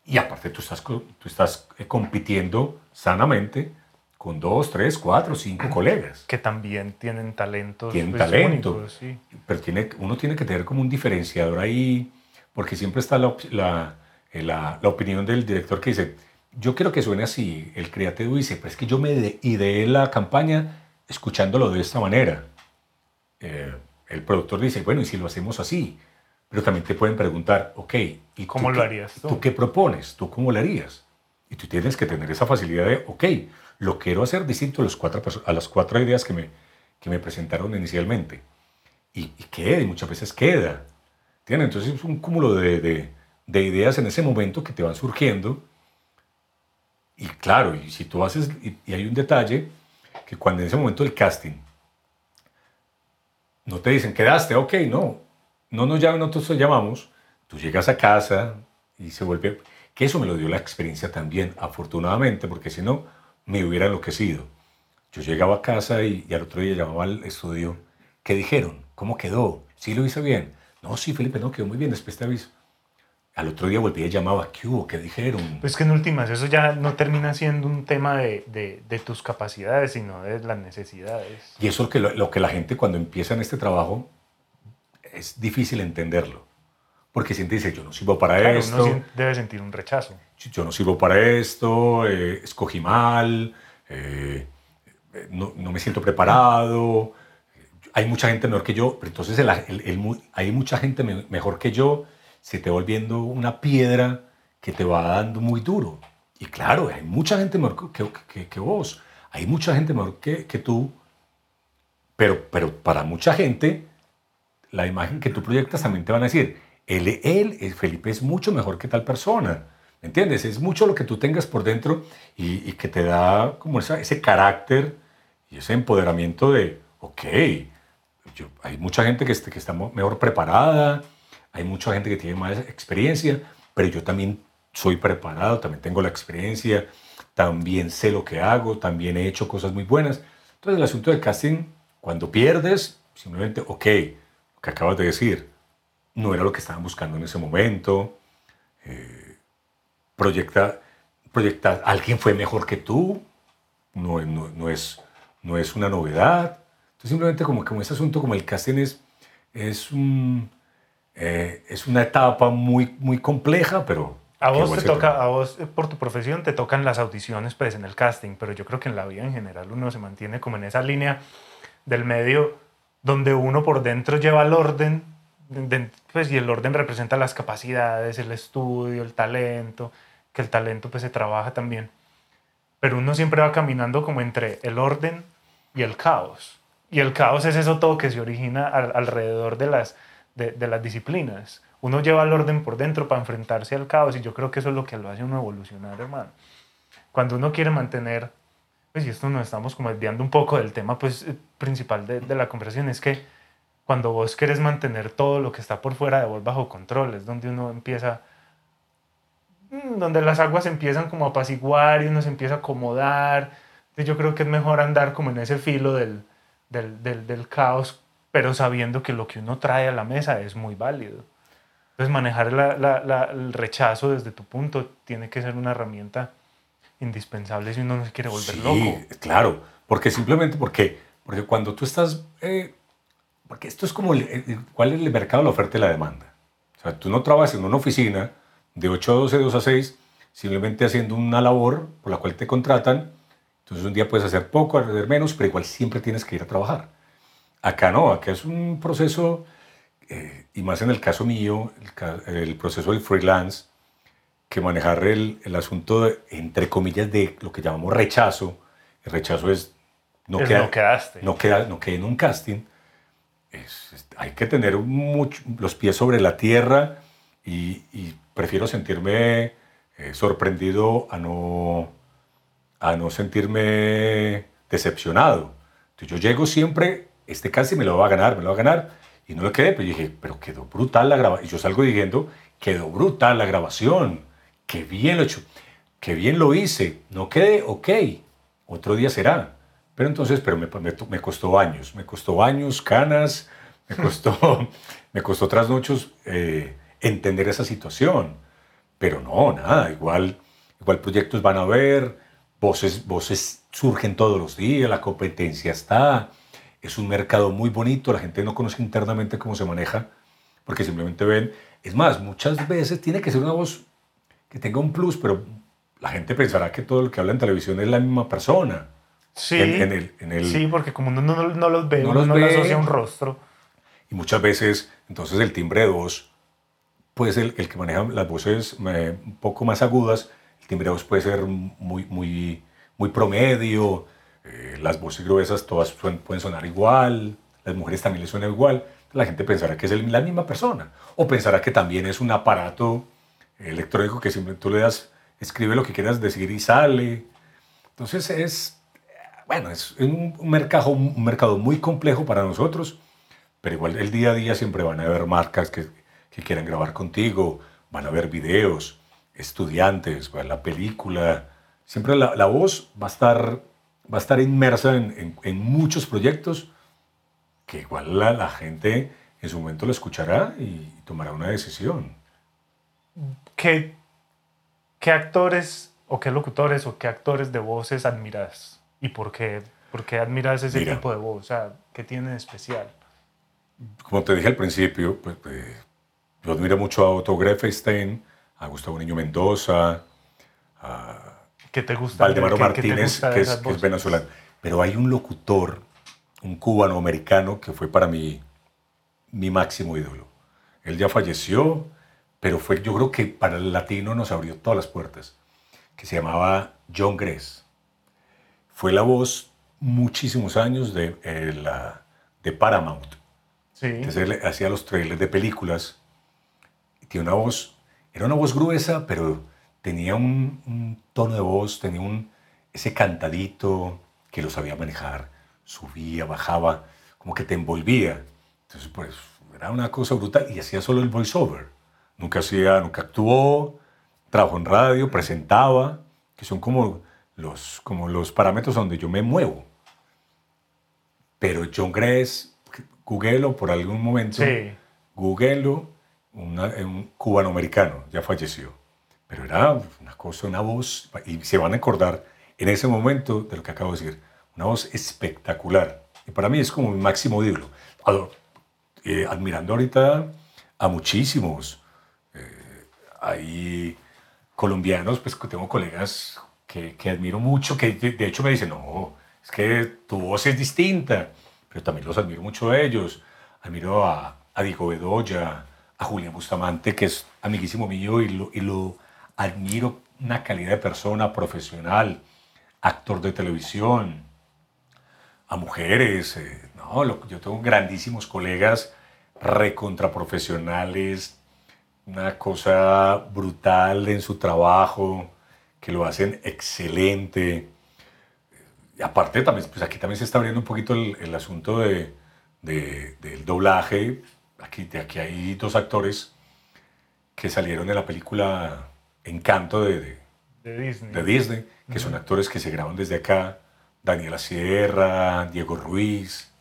Y aparte tú estás, tú estás eh, compitiendo sanamente con dos, tres, cuatro, cinco colegas. que también tienen talentos Tienen pues, talento. sí. Pero tiene, uno tiene que tener como un diferenciador ahí, porque siempre está la, la, eh, la- la opinión del director que dice, yo quiero que suene así, el creativo dice, pero es que yo me de- ideé la campaña escuchándolo de esta manera. Eh, el productor dice, bueno, ¿y si lo hacemos así? Pero también te pueden preguntar, ok, ¿y ¿Cómo lo qué- harías tú? ¿Tú qué propones? ¿Tú cómo lo harías? Y tú tienes que tener esa facilidad de, ok, lo quiero hacer distinto a, los cuatro, a las cuatro ideas que me, que me presentaron inicialmente. Y, y queda, y muchas veces queda. ¿Entiendes? Entonces es un cúmulo de, de- de ideas en ese momento que te van surgiendo. Y claro, y si tú haces, y, y hay un detalle, que cuando en ese momento del casting, no te dicen, quedaste, ok, no, no nos llaman, nosotros te llamamos, tú llegas a casa y se vuelve, que eso me lo dio la experiencia también, afortunadamente, porque si no, me hubiera enloquecido. Yo llegaba a casa y, y al otro día llamaba al estudio, ¿qué dijeron? ¿Cómo quedó? ¿Sí lo hice bien? No, sí, Felipe, no, quedó muy bien, después te aviso. Al otro día volví y llamaba, ¿qué hubo? ¿Qué dijeron? Pues que en últimas eso ya no termina siendo un tema de, de- de tus capacidades, sino de las necesidades. Y eso es lo que, lo, lo que la gente cuando empieza en este trabajo es difícil entenderlo. Porque siente dice, yo no sirvo para Claro, esto, uno debe sentir un rechazo. yo no sirvo para esto, eh, escogí mal, eh, eh, no, no me siento preparado, hay mucha gente mejor que yo, pero entonces el- el- el hay mucha gente me- mejor que yo, se te va volviendo una piedra que te va dando muy duro. Y claro, hay mucha gente mejor que, que- que vos, hay mucha gente mejor que, que tú, pero, pero para mucha gente, la imagen que tú proyectas también te van a decir, él, él, eh, Felipe es mucho mejor que tal persona. ¿Me entiendes? Es mucho lo que tú tengas por dentro y, y que te da como esa- ese carácter y ese empoderamiento de, ok, hay mucha gente que, este- que está mejor preparada, hay mucha gente que tiene más experiencia, pero yo también soy preparado, también tengo la experiencia, también sé lo que hago, también he hecho cosas muy buenas. Entonces el asunto del casting, cuando pierdes, simplemente, ok, lo que acabas de decir, no era lo que estaban buscando en ese momento, eh, proyecta, proyecta, alguien fue mejor que tú, no, no, no es, no es una novedad. Entonces simplemente como, como ese asunto, como el casting es, es, un, eh, es una etapa muy, muy compleja, pero... A que vos te toca, a vos eh, por tu profesión te tocan las audiciones pues en el casting, pero yo creo que en la vida en general uno se mantiene como en esa línea del medio donde uno por dentro lleva el orden, de- pues y el orden representa las capacidades, el estudio, el talento, que el talento pues se trabaja también. Pero uno siempre va caminando como entre el orden y el caos. Y el caos es eso todo que se origina al- alrededor de las, de, de las disciplinas. Uno lleva el orden por dentro para enfrentarse al caos y yo creo que eso es lo que lo hace uno evolucionar, hermano. Cuando uno quiere mantener, pues y esto nos estamos como desviando un poco del tema pues eh, principal de, de la conversación, es que cuando vos querés mantener todo lo que está por fuera de vos bajo control, es donde uno empieza, mm, donde las aguas empiezan como a apaciguar y uno se empieza a acomodar. Yo creo que es mejor andar como en ese filo del, del, del, del caos, pero sabiendo que lo que uno trae a la mesa es muy válido. Entonces manejar la- la- la- el rechazo desde tu punto tiene que ser una herramienta indispensable si uno no se quiere volver Sí, loco. claro, porque simplemente porque, porque cuando tú estás, eh, porque esto es como, el- el- ¿cuál es el mercado la oferta y la demanda? O sea, tú no trabajas en una oficina de 8 a 12, 2 a 6, simplemente haciendo una labor por la cual te contratan, entonces un día puedes hacer poco, hacer menos, pero igual siempre tienes que ir a trabajar. Acá no, acá es un proceso, eh, y más en el caso mío, el, proceso del freelance, que manejar el, el asunto, de, entre comillas, de lo que llamamos rechazo. El rechazo es no, Es queda- no quedaste. no, queda, no quedé en un casting. Es- es- hay que tener mucho- los pies sobre la tierra y, y prefiero sentirme eh, sorprendido a no, a no sentirme decepcionado. Entonces yo llego siempre, este casting me lo va a ganar, me lo va a ganar, y no lo quedé, pero dije, pero quedó brutal la grabación. Y yo salgo diciendo, quedó brutal la grabación, qué bien lo he hecho, qué bien lo hice, no quedé, ok, otro día será. Pero entonces, pero me, me, me costó años, me costó años, canas, me costó, me costó trasnochos eh, entender esa situación. Pero no, nada, igual, igual proyectos van a haber, voces, voces surgen todos los días, la competencia está, es un mercado muy bonito, la gente no conoce internamente cómo se maneja, porque simplemente ven, es más, muchas veces tiene que ser una voz que tenga un plus, pero la gente pensará que todo el que habla en televisión es la misma persona. Sí, En- en el- en el- sí, porque como uno no, no los ve, No uno los no ve. asocia un rostro. Y muchas veces, entonces el timbre de voz, pues el, el que maneja las voces eh, un poco más agudas, el timbre puede ser muy, muy, muy promedio, eh, las voces gruesas todas suen- pueden sonar igual, las mujeres también les suena igual, la gente pensará que es el- la misma persona, o pensará que también es un aparato electrónico que simplemente tú le das, escribe lo que quieras decir y sale. Entonces es, bueno, es un mercado, un mercado muy complejo para nosotros, pero igual el día a día siempre van a haber marcas que, que quieran grabar contigo, van a haber videos, estudiantes, la película. Siempre la, la voz va a estar, va a estar inmersa en, en- en muchos proyectos que igual la, la gente en su momento lo escuchará y tomará una decisión. ¿Qué, ¿Qué actores o qué locutores o qué actores de voces admiras? ¿Y por qué, por qué admiras ese Mira. tipo de voz? O sea, ¿qué tiene de especial? Como te dije al principio, pues, eh, yo admiro mucho a Otto Greffenstein, a Gustavo Niño Mendoza, ¿Qué te gusta? Valdemaro ¿Qué- qué te Martínez, gusta que es, que es venezolano. Pero hay un locutor, un cubano-americano, que fue para mí mi máximo ídolo. Él ya falleció, pero fue, yo creo que para el latino nos abrió todas las puertas, que se llamaba John Gress. Fue la voz muchísimos años de, eh, la, de Paramount. Sí. Entonces él hacía los trailers de películas. Y tiene una voz, era una voz gruesa, pero tenía un, un tono de voz, tenía un, ese cantadito que lo sabía manejar. Subía, bajaba, como que te envolvía. Entonces, pues, era una cosa brutal. Y hacía solo el voiceover. Nunca hacía, nunca actuó, trabajó en radio, presentaba, que son como los, como los parámetros donde yo me muevo. Pero John Gress, googlelo por algún momento. Sí. Una- un cubano-americano, ya falleció. Pero era una cosa, una voz, y se van a acordar en ese momento de lo que acabo de decir. Una voz espectacular. Y para mí es como mi máximo ídolo. Eh, admirando ahorita a muchísimos. Eh, hay colombianos, pues tengo colegas que, que admiro mucho, que de hecho me dicen, no, es que tu voz es distinta, pero también los admiro mucho a ellos. Admiro a, a Diego Bedoya, a Julián Bustamante, que es amiguísimo mío y lo, y lo admiro, una calidad de persona profesional, actor de televisión, a mujeres. eh, no, lo- yo tengo grandísimos colegas recontraprofesionales, una cosa brutal en su trabajo, que lo hacen excelente. Aparte, también, pues aquí también se está abriendo un poquito el, asunto de- del doblaje. Aquí, de aquí hay dos actores que salieron de la película Encanto de- de, De Disney. de Disney, que son actores que se graban desde acá. Daniela Sierra, Diego Ruiz.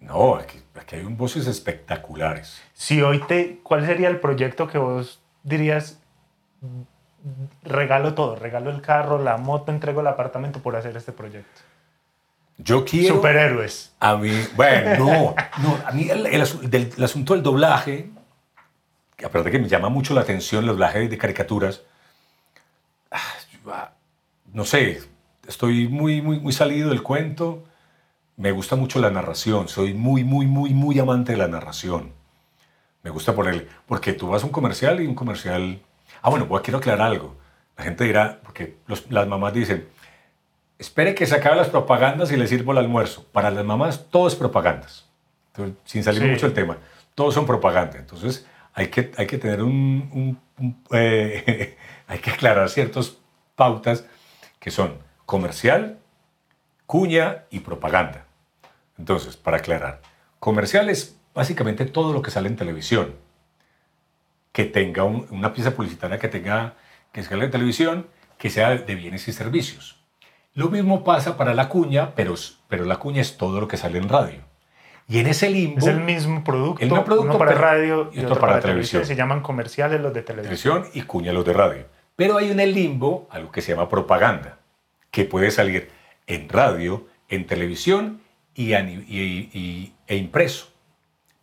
No, aquí, aquí hay un voces espectaculares. Si hoy te, ¿cuál sería el proyecto que vos dirías, regalo todo, regalo el carro, la moto, entrego el apartamento por hacer este proyecto? Yo quiero... Superhéroes. A mí, bueno, no, no, a mí el, el del- el asunto del doblaje, aparte que me llama mucho la atención el doblaje de caricaturas, ah, no sé, estoy muy, muy, muy salido del cuento, me gusta mucho la narración, soy muy, muy, muy, muy amante de la narración. Me gusta ponerle, porque tú vas a un comercial y un comercial Ah, bueno, voy, quiero aclarar algo. La gente dirá, porque los- las mamás dicen, espere que se acaben las propagandas y le sirvo el almuerzo. Para las mamás todo es propagandas. Entonces, sin salir Sí. mucho del tema, todos son propaganda. Entonces hay que, hay que tener un... un- un, eh, hay que aclarar ciertas pautas que son comercial, cuña y propaganda. Entonces, para aclarar, comercial es básicamente todo lo que sale en televisión. Que tenga un- una pieza publicitaria que tenga que salga en televisión, que sea de bienes y servicios. Lo mismo pasa para la cuña, pero, pero la cuña es todo lo que sale en radio. Y en ese limbo, Es el mismo producto, El mismo producto, uno para pero- radio y otro para televisión. Se llaman comerciales los de televisión. televisión y cuña los de radio. Pero hay en el limbo algo que se llama propaganda, que puede salir en radio, en televisión y, y- y- e impreso.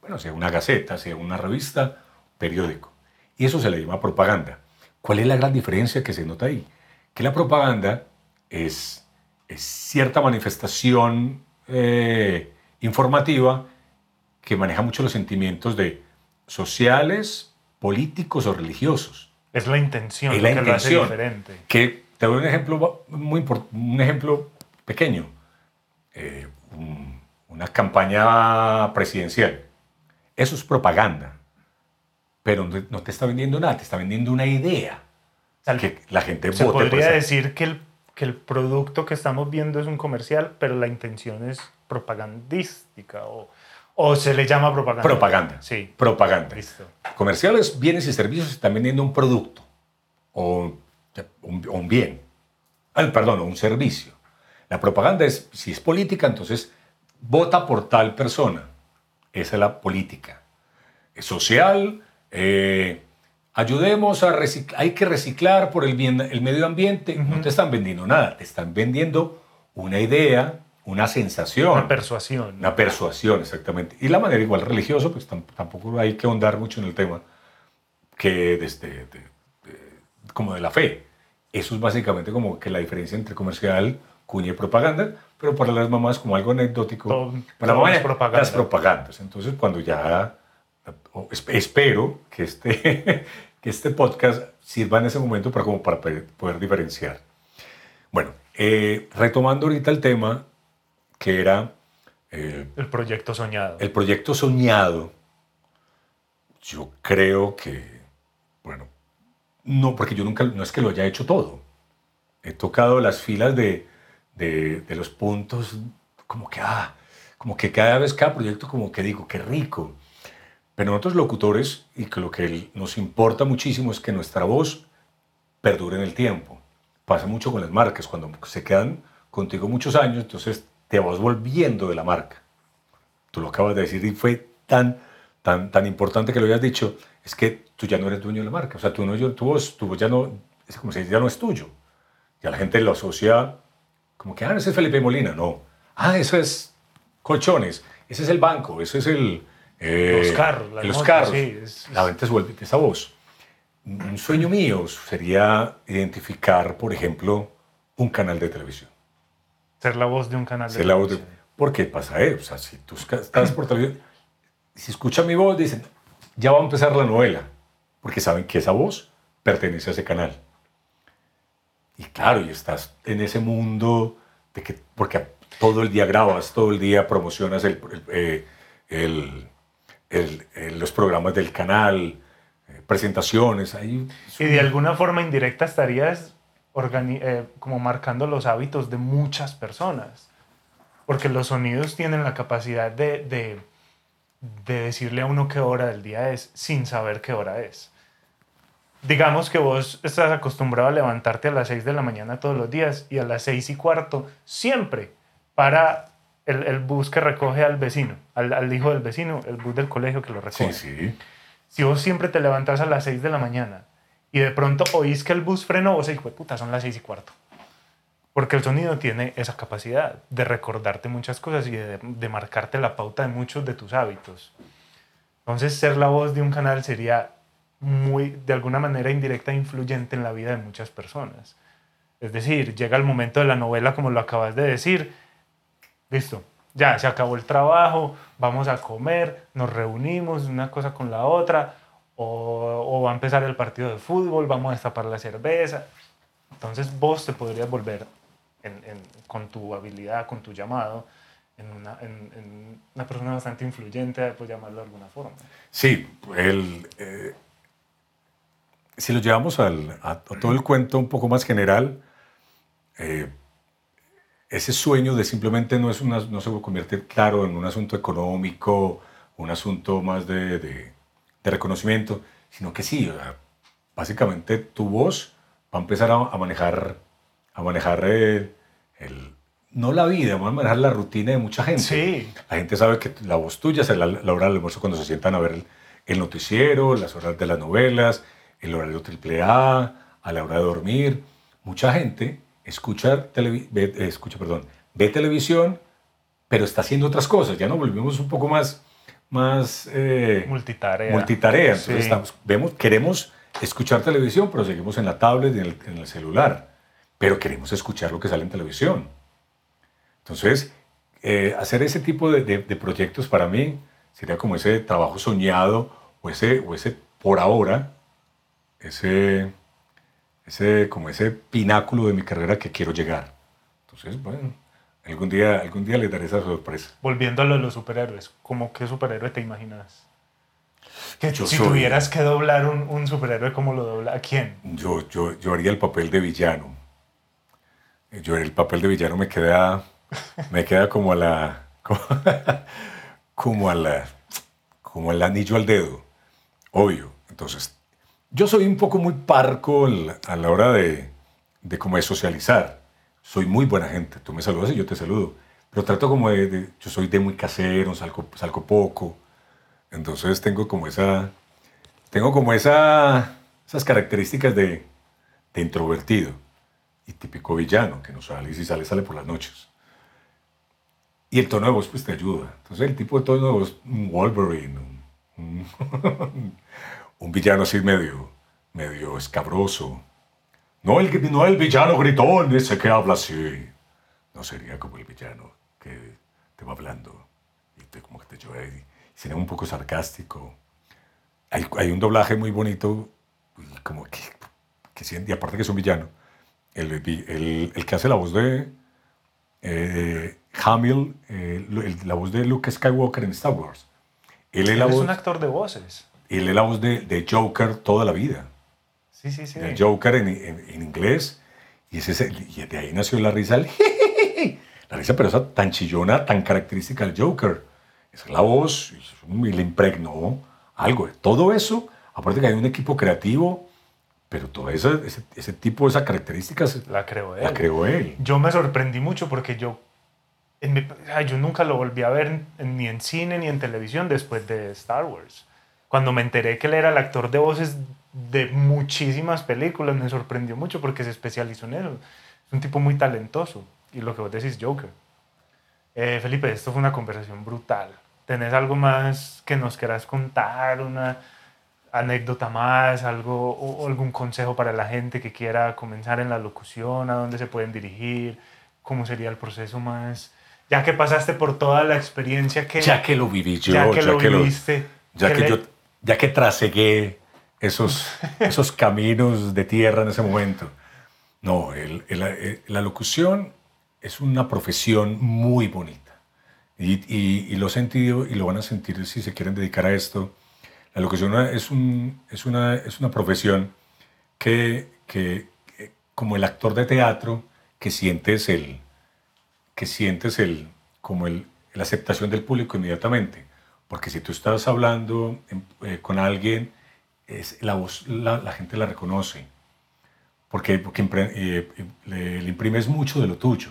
Bueno, sea una gaceta, sea una revista, periódico. Y eso se le llama propaganda. ¿Cuál es la gran diferencia que se nota ahí? Que la propaganda es cierta manifestación eh, informativa que maneja mucho los sentimientos de sociales, políticos o religiosos. Es la intención Es la que lo hace intención. diferente. Que te doy un ejemplo muy un ejemplo pequeño. Eh, un- una campaña presidencial. Eso es propaganda. Pero no te está vendiendo nada, te está vendiendo una idea. O sea, Que la gente se vote podría decir que el, que el producto que estamos viendo es un comercial, pero la intención es propagandística o, o se le llama propaganda. Propaganda. Sí, Propaganda. listo. Comerciales, bienes y servicios están vendiendo un producto o un, un bien. Ah, perdón, un servicio. La propaganda es, si es política, entonces vota por tal persona. Esa es la política. Es social, eh, ayudemos a reciclar, hay que reciclar por el, bien, el medio ambiente. No te están vendiendo nada, te están vendiendo una idea, una sensación. Una persuasión. Una persuasión, exactamente. Y la manera igual religiosa, pues tam- tampoco hay que ahondar mucho en el tema, que desde, de- de- como de la fe. Eso es básicamente como que la diferencia entre comercial, cuña y propaganda, pero para las mamás como algo anecdótico. Todo- para todo mamá, propaganda. Las propagandas. Entonces cuando ya, espero que este, que este podcast sirva en ese momento para, como para poder diferenciar. Bueno, eh, retomando ahorita el tema, que era eh, El proyecto soñado. el proyecto soñado, yo creo que, bueno, no, porque yo nunca, no es que lo haya hecho todo. He tocado las filas de, de, de los puntos, como que, ah, como que cada vez cada proyecto, como que digo, qué rico. Pero nosotros locutores, y que lo que nos importa muchísimo es que nuestra voz perdure en el tiempo. Pasa mucho con las marcas, cuando se quedan contigo muchos años, entonces te vas volviendo de la marca tú lo acabas de decir y fue tan, tan, tan importante que lo hayas dicho, es que tú ya no eres dueño de la marca. O sea, tú no, tu voz, tu voz ya no, es como si ya no es tuyo. Ya la gente lo asocia como que, ah, ese es Felipe Molina. No. Ah, eso es colchones. Ese es el banco. Ese es el... eh, Los carros, las Los motos, carros. sí, es- La se vuelve esa voz. Un sueño mío sería identificar, por ejemplo, un canal de televisión. Ser la voz de un canal de Ser la voz de- televisión. ¿Por qué pasa eso? O sea, si tú estás por televisión, si escuchan mi voz, dicen, ya va a empezar la novela, porque saben que esa voz pertenece a ese canal. Y claro, y estás en ese mundo de que, porque todo el día grabas, todo el día promocionas el, el, eh, el- el- el- los programas del canal, eh, presentaciones, ahí Y de alguna forma indirecta estarías eh, como marcando los hábitos de muchas personas. Porque los sonidos tienen la capacidad de, de, de decirle a uno qué hora del día es sin saber qué hora es. Digamos que vos estás acostumbrado a levantarte a las 6 de la mañana todos los días y a las 6 y cuarto siempre para el, el bus que recoge al vecino, al, al hijo del vecino, el bus del colegio que lo recoge. Sí, sí. Si vos siempre te levantas a las 6 de la mañana y de pronto oís que el bus frenó, vos dices, puta, son las 6 y cuarto. Porque el sonido tiene esa capacidad de recordarte muchas cosas y de, de marcarte la pauta de muchos de tus hábitos. Entonces, ser la voz de un canal sería muy, de alguna manera indirecta, influyente en la vida de muchas personas. Es decir, llega el momento de la novela, como lo acabas de decir, listo, ya se acabó el trabajo, vamos a comer, nos reunimos, una cosa con la otra, o, o va a empezar el partido de fútbol, vamos a destapar la cerveza. Entonces vos te podrías volver en- en- con tu habilidad, con tu llamado, en una, en- una persona bastante influyente, por llamarlo de alguna forma. Sí, el, eh, si lo llevamos al- a, a todo el cuento un poco más general, eh, ese sueño de simplemente no, es una, no se convierte, claro, en un asunto económico, un asunto más de, de- de reconocimiento, sino que sí, básicamente tu voz va a empezar a, a manejar, a manejar el, no la vida, va a manejar la rutina de mucha gente. Sí. La gente sabe que la voz tuya es la, la hora del almuerzo cuando se sientan a ver el, el noticiero, las horas de las novelas, el horario triple A, a la hora de dormir. Mucha gente escucha, televi- ve, eh, escucha perdón, ve televisión, pero está haciendo otras cosas. Ya nos volvimos un poco más, más eh, Multitarea. multitarea. Entonces Sí. estamos, vemos, queremos escuchar televisión, pero seguimos en la tablet y en el, en el celular. Pero queremos escuchar lo que sale en televisión. Entonces, eh, hacer ese tipo de, de- de proyectos para mí sería como ese trabajo soñado o ese, o ese por ahora, ese, ese, como ese pináculo de mi carrera que quiero llegar. Entonces, bueno, algún día, algún día les daré esa sorpresa. Volviendo a lo de los superhéroes, ¿cómo qué superhéroe te imaginas? Que Yo si soy- tuvieras que doblar un, un superhéroe, ¿cómo lo dobla? ¿A quién? Yo, yo, yo haría el papel de villano. Yo el papel de villano me queda, me queda como a la, como, como a la, como el anillo al dedo, obvio. Entonces, yo soy un poco muy parco a la hora de, de como de socializar. Soy muy buena gente. Tú me saludas y yo te saludo. Pero trato como de, de- yo soy de muy casero, salgo, salgo poco. Entonces tengo como esa, tengo como esa, esas características de, de introvertido y típico villano, que no sale y si sale, sale por las noches. Y el tono de voz pues te ayuda. Entonces el tipo de tono de voz, un Wolverine, un, un- villano así medio, medio escabroso. No el, no el villano gritón, ese que habla así. No sería como el villano que te va hablando y te, como que te lleva ahí. Sería un poco sarcástico. Hay, hay un doblaje muy bonito, y como que, y aparte que es un villano, el, el- el que hace la voz de eh, Hamill, eh, la voz de Luke Skywalker en Star Wars. Él es la Él es voz, un actor de voces. Él es la voz de, de Joker toda la vida. Sí, sí, sí. El Joker en, en- en inglés. Y, ese, es y de ahí nació la risa. el la risa, pero esa tan chillona, tan característica del Joker. Esa es la voz. Y le impregnó algo. Todo eso, aparte que hay un equipo creativo, pero todo esa- ese, ese tipo, esas características, La creó él. la creó él. Yo me sorprendí mucho porque yo, en mi- ay, yo nunca lo volví a ver ni en cine ni en televisión después de Star Wars. Cuando me enteré que él era el actor de voces de muchísimas películas, me sorprendió mucho porque se especializó en eso. Es un tipo muy talentoso. Y lo que vos decís, Joker. Eh, Felipe, esto fue una conversación brutal. ¿Tenés algo más que nos quieras contar? ¿Una anécdota más? Algo, o, algún consejo para la gente que quiera comenzar en la locución? ¿A dónde se pueden dirigir? ¿Cómo sería el proceso más? Ya que pasaste por toda la experiencia que, Ya que lo viví yo, ya que lo lo- viviste. ya ¿qué que le- yo, ya que trasegué esos, esos caminos de tierra en ese momento. No, el- el- el- la locución es una profesión muy bonita. Y, y- y lo he sentido y lo van a sentir si se quieren dedicar a esto. La locución es, un, es, una, es una profesión que, que, que, como el actor de teatro, que sientes el, que sientes el, como el, la aceptación del público inmediatamente. Porque si tú estás hablando en- eh, con alguien, es, la voz la, la gente la reconoce. Porque, porque eh, le, le imprimes mucho de lo tuyo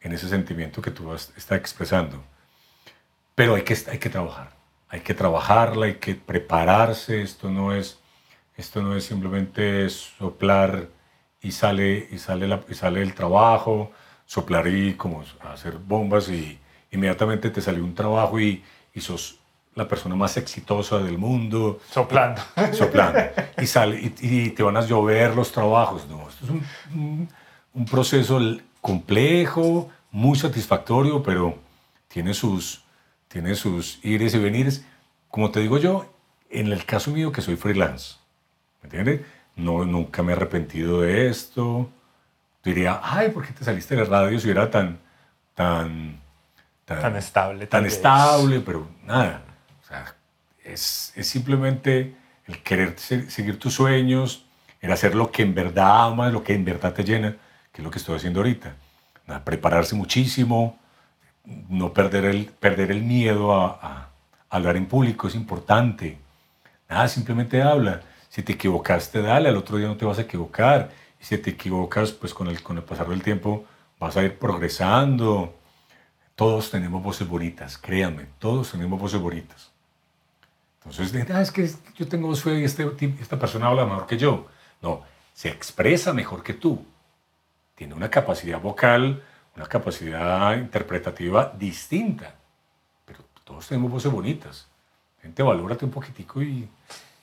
en ese sentimiento que tú estás expresando. Pero hay que, hay que trabajar. Hay que trabajarla, hay que prepararse. Esto no es, esto no es simplemente soplar y sale, y sale, la- y sale el trabajo, soplar y como hacer bombas y inmediatamente te salió un trabajo y, y sos la persona más exitosa del mundo Soplando. soplando. Y, sale, y, y te van a llover los trabajos. No, esto es un, un- un proceso complejo, muy satisfactorio, pero tiene sus, tiene sus ires y venires. Como te digo yo, en el caso mío que soy freelance, ¿me entiendes? No, nunca me he arrepentido de esto. Diría, ay, ¿por qué te saliste de la radio si era tan, tan, tan, estable? Tan estable, pero nada. O sea, es, es simplemente el querer seguir tus sueños, el hacer lo que en verdad amas, lo que en verdad te llena, que es lo que estoy haciendo ahorita. Nada, prepararse muchísimo, no perder el, perder el miedo a, a hablar en público, es importante. Nada, simplemente habla. Si te equivocaste, dale, al otro día no te vas a equivocar. Y si te equivocas, pues con el, con el pasar del tiempo vas a ir progresando. Todos tenemos voces bonitas, créanme, todos tenemos voces bonitas. Entonces, ah, es que yo tengo voz fea y este, esta persona habla mejor que yo. No, se expresa mejor que tú. Tiene una capacidad vocal, una capacidad interpretativa distinta. Pero todos tenemos voces bonitas. Gente, valórate un poquitico y,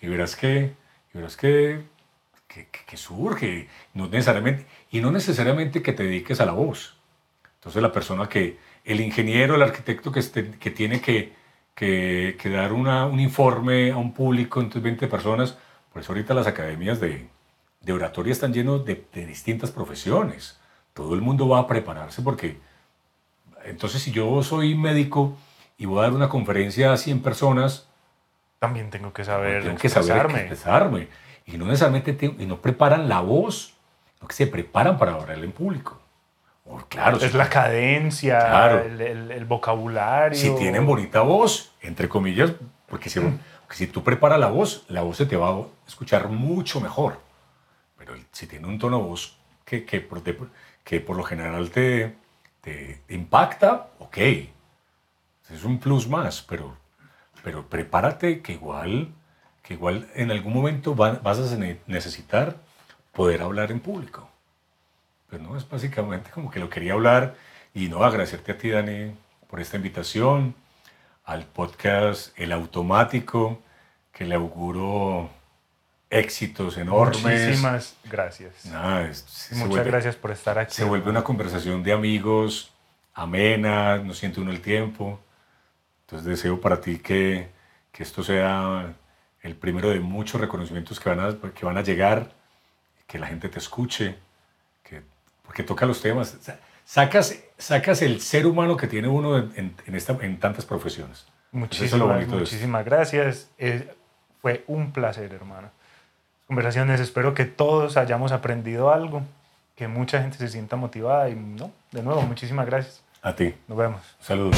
y verás que, y verás que, que, que, surge. No necesariamente, y no necesariamente que te dediques a la voz. Entonces la persona que, el ingeniero, el arquitecto que, este, que tiene que, que, dar una, un informe a un público, entonces 20 personas, por eso ahorita las academias de, de oratoria están llenos de, de, distintas profesiones. Todo el mundo va a prepararse porque, entonces si yo soy médico y voy a dar una conferencia a 100 personas, también tengo que saber tengo que saber expresarme. Y no necesariamente y no preparan la voz, no que se preparan para hablar en público. Claro, es la cadencia, el, el, vocabulario. Si tienen bonita voz, entre comillas, porque si, mm. si tú preparas la voz, la voz se te va a escuchar mucho mejor. Pero si tiene un tono de voz que, que, por, que por lo general te, te impacta, ok. Es un plus más, pero pero prepárate que igual, que igual en algún momento vas a necesitar poder hablar en público. Pues no, es básicamente como que lo quería hablar y no agradecerte a ti, Dani, por esta invitación al podcast El Automático, que le auguro éxitos enormes. Muchísimas gracias. Muchas gracias por estar aquí. Se vuelve una conversación de amigos, amena, no siente uno el tiempo. Entonces deseo para ti que, que esto sea el primero de muchos reconocimientos que van a, que van a llegar, que la gente te escuche, porque toca los temas. Sacas, sacas el ser humano que tiene uno en, en, esta, en tantas profesiones. Muchísimas, muchísimas gracias. fue un placer, hermano. Conversaciones, espero que todos hayamos aprendido algo, que mucha gente se sienta motivada y no, de nuevo, muchísimas gracias. A ti. Nos vemos. Saludos.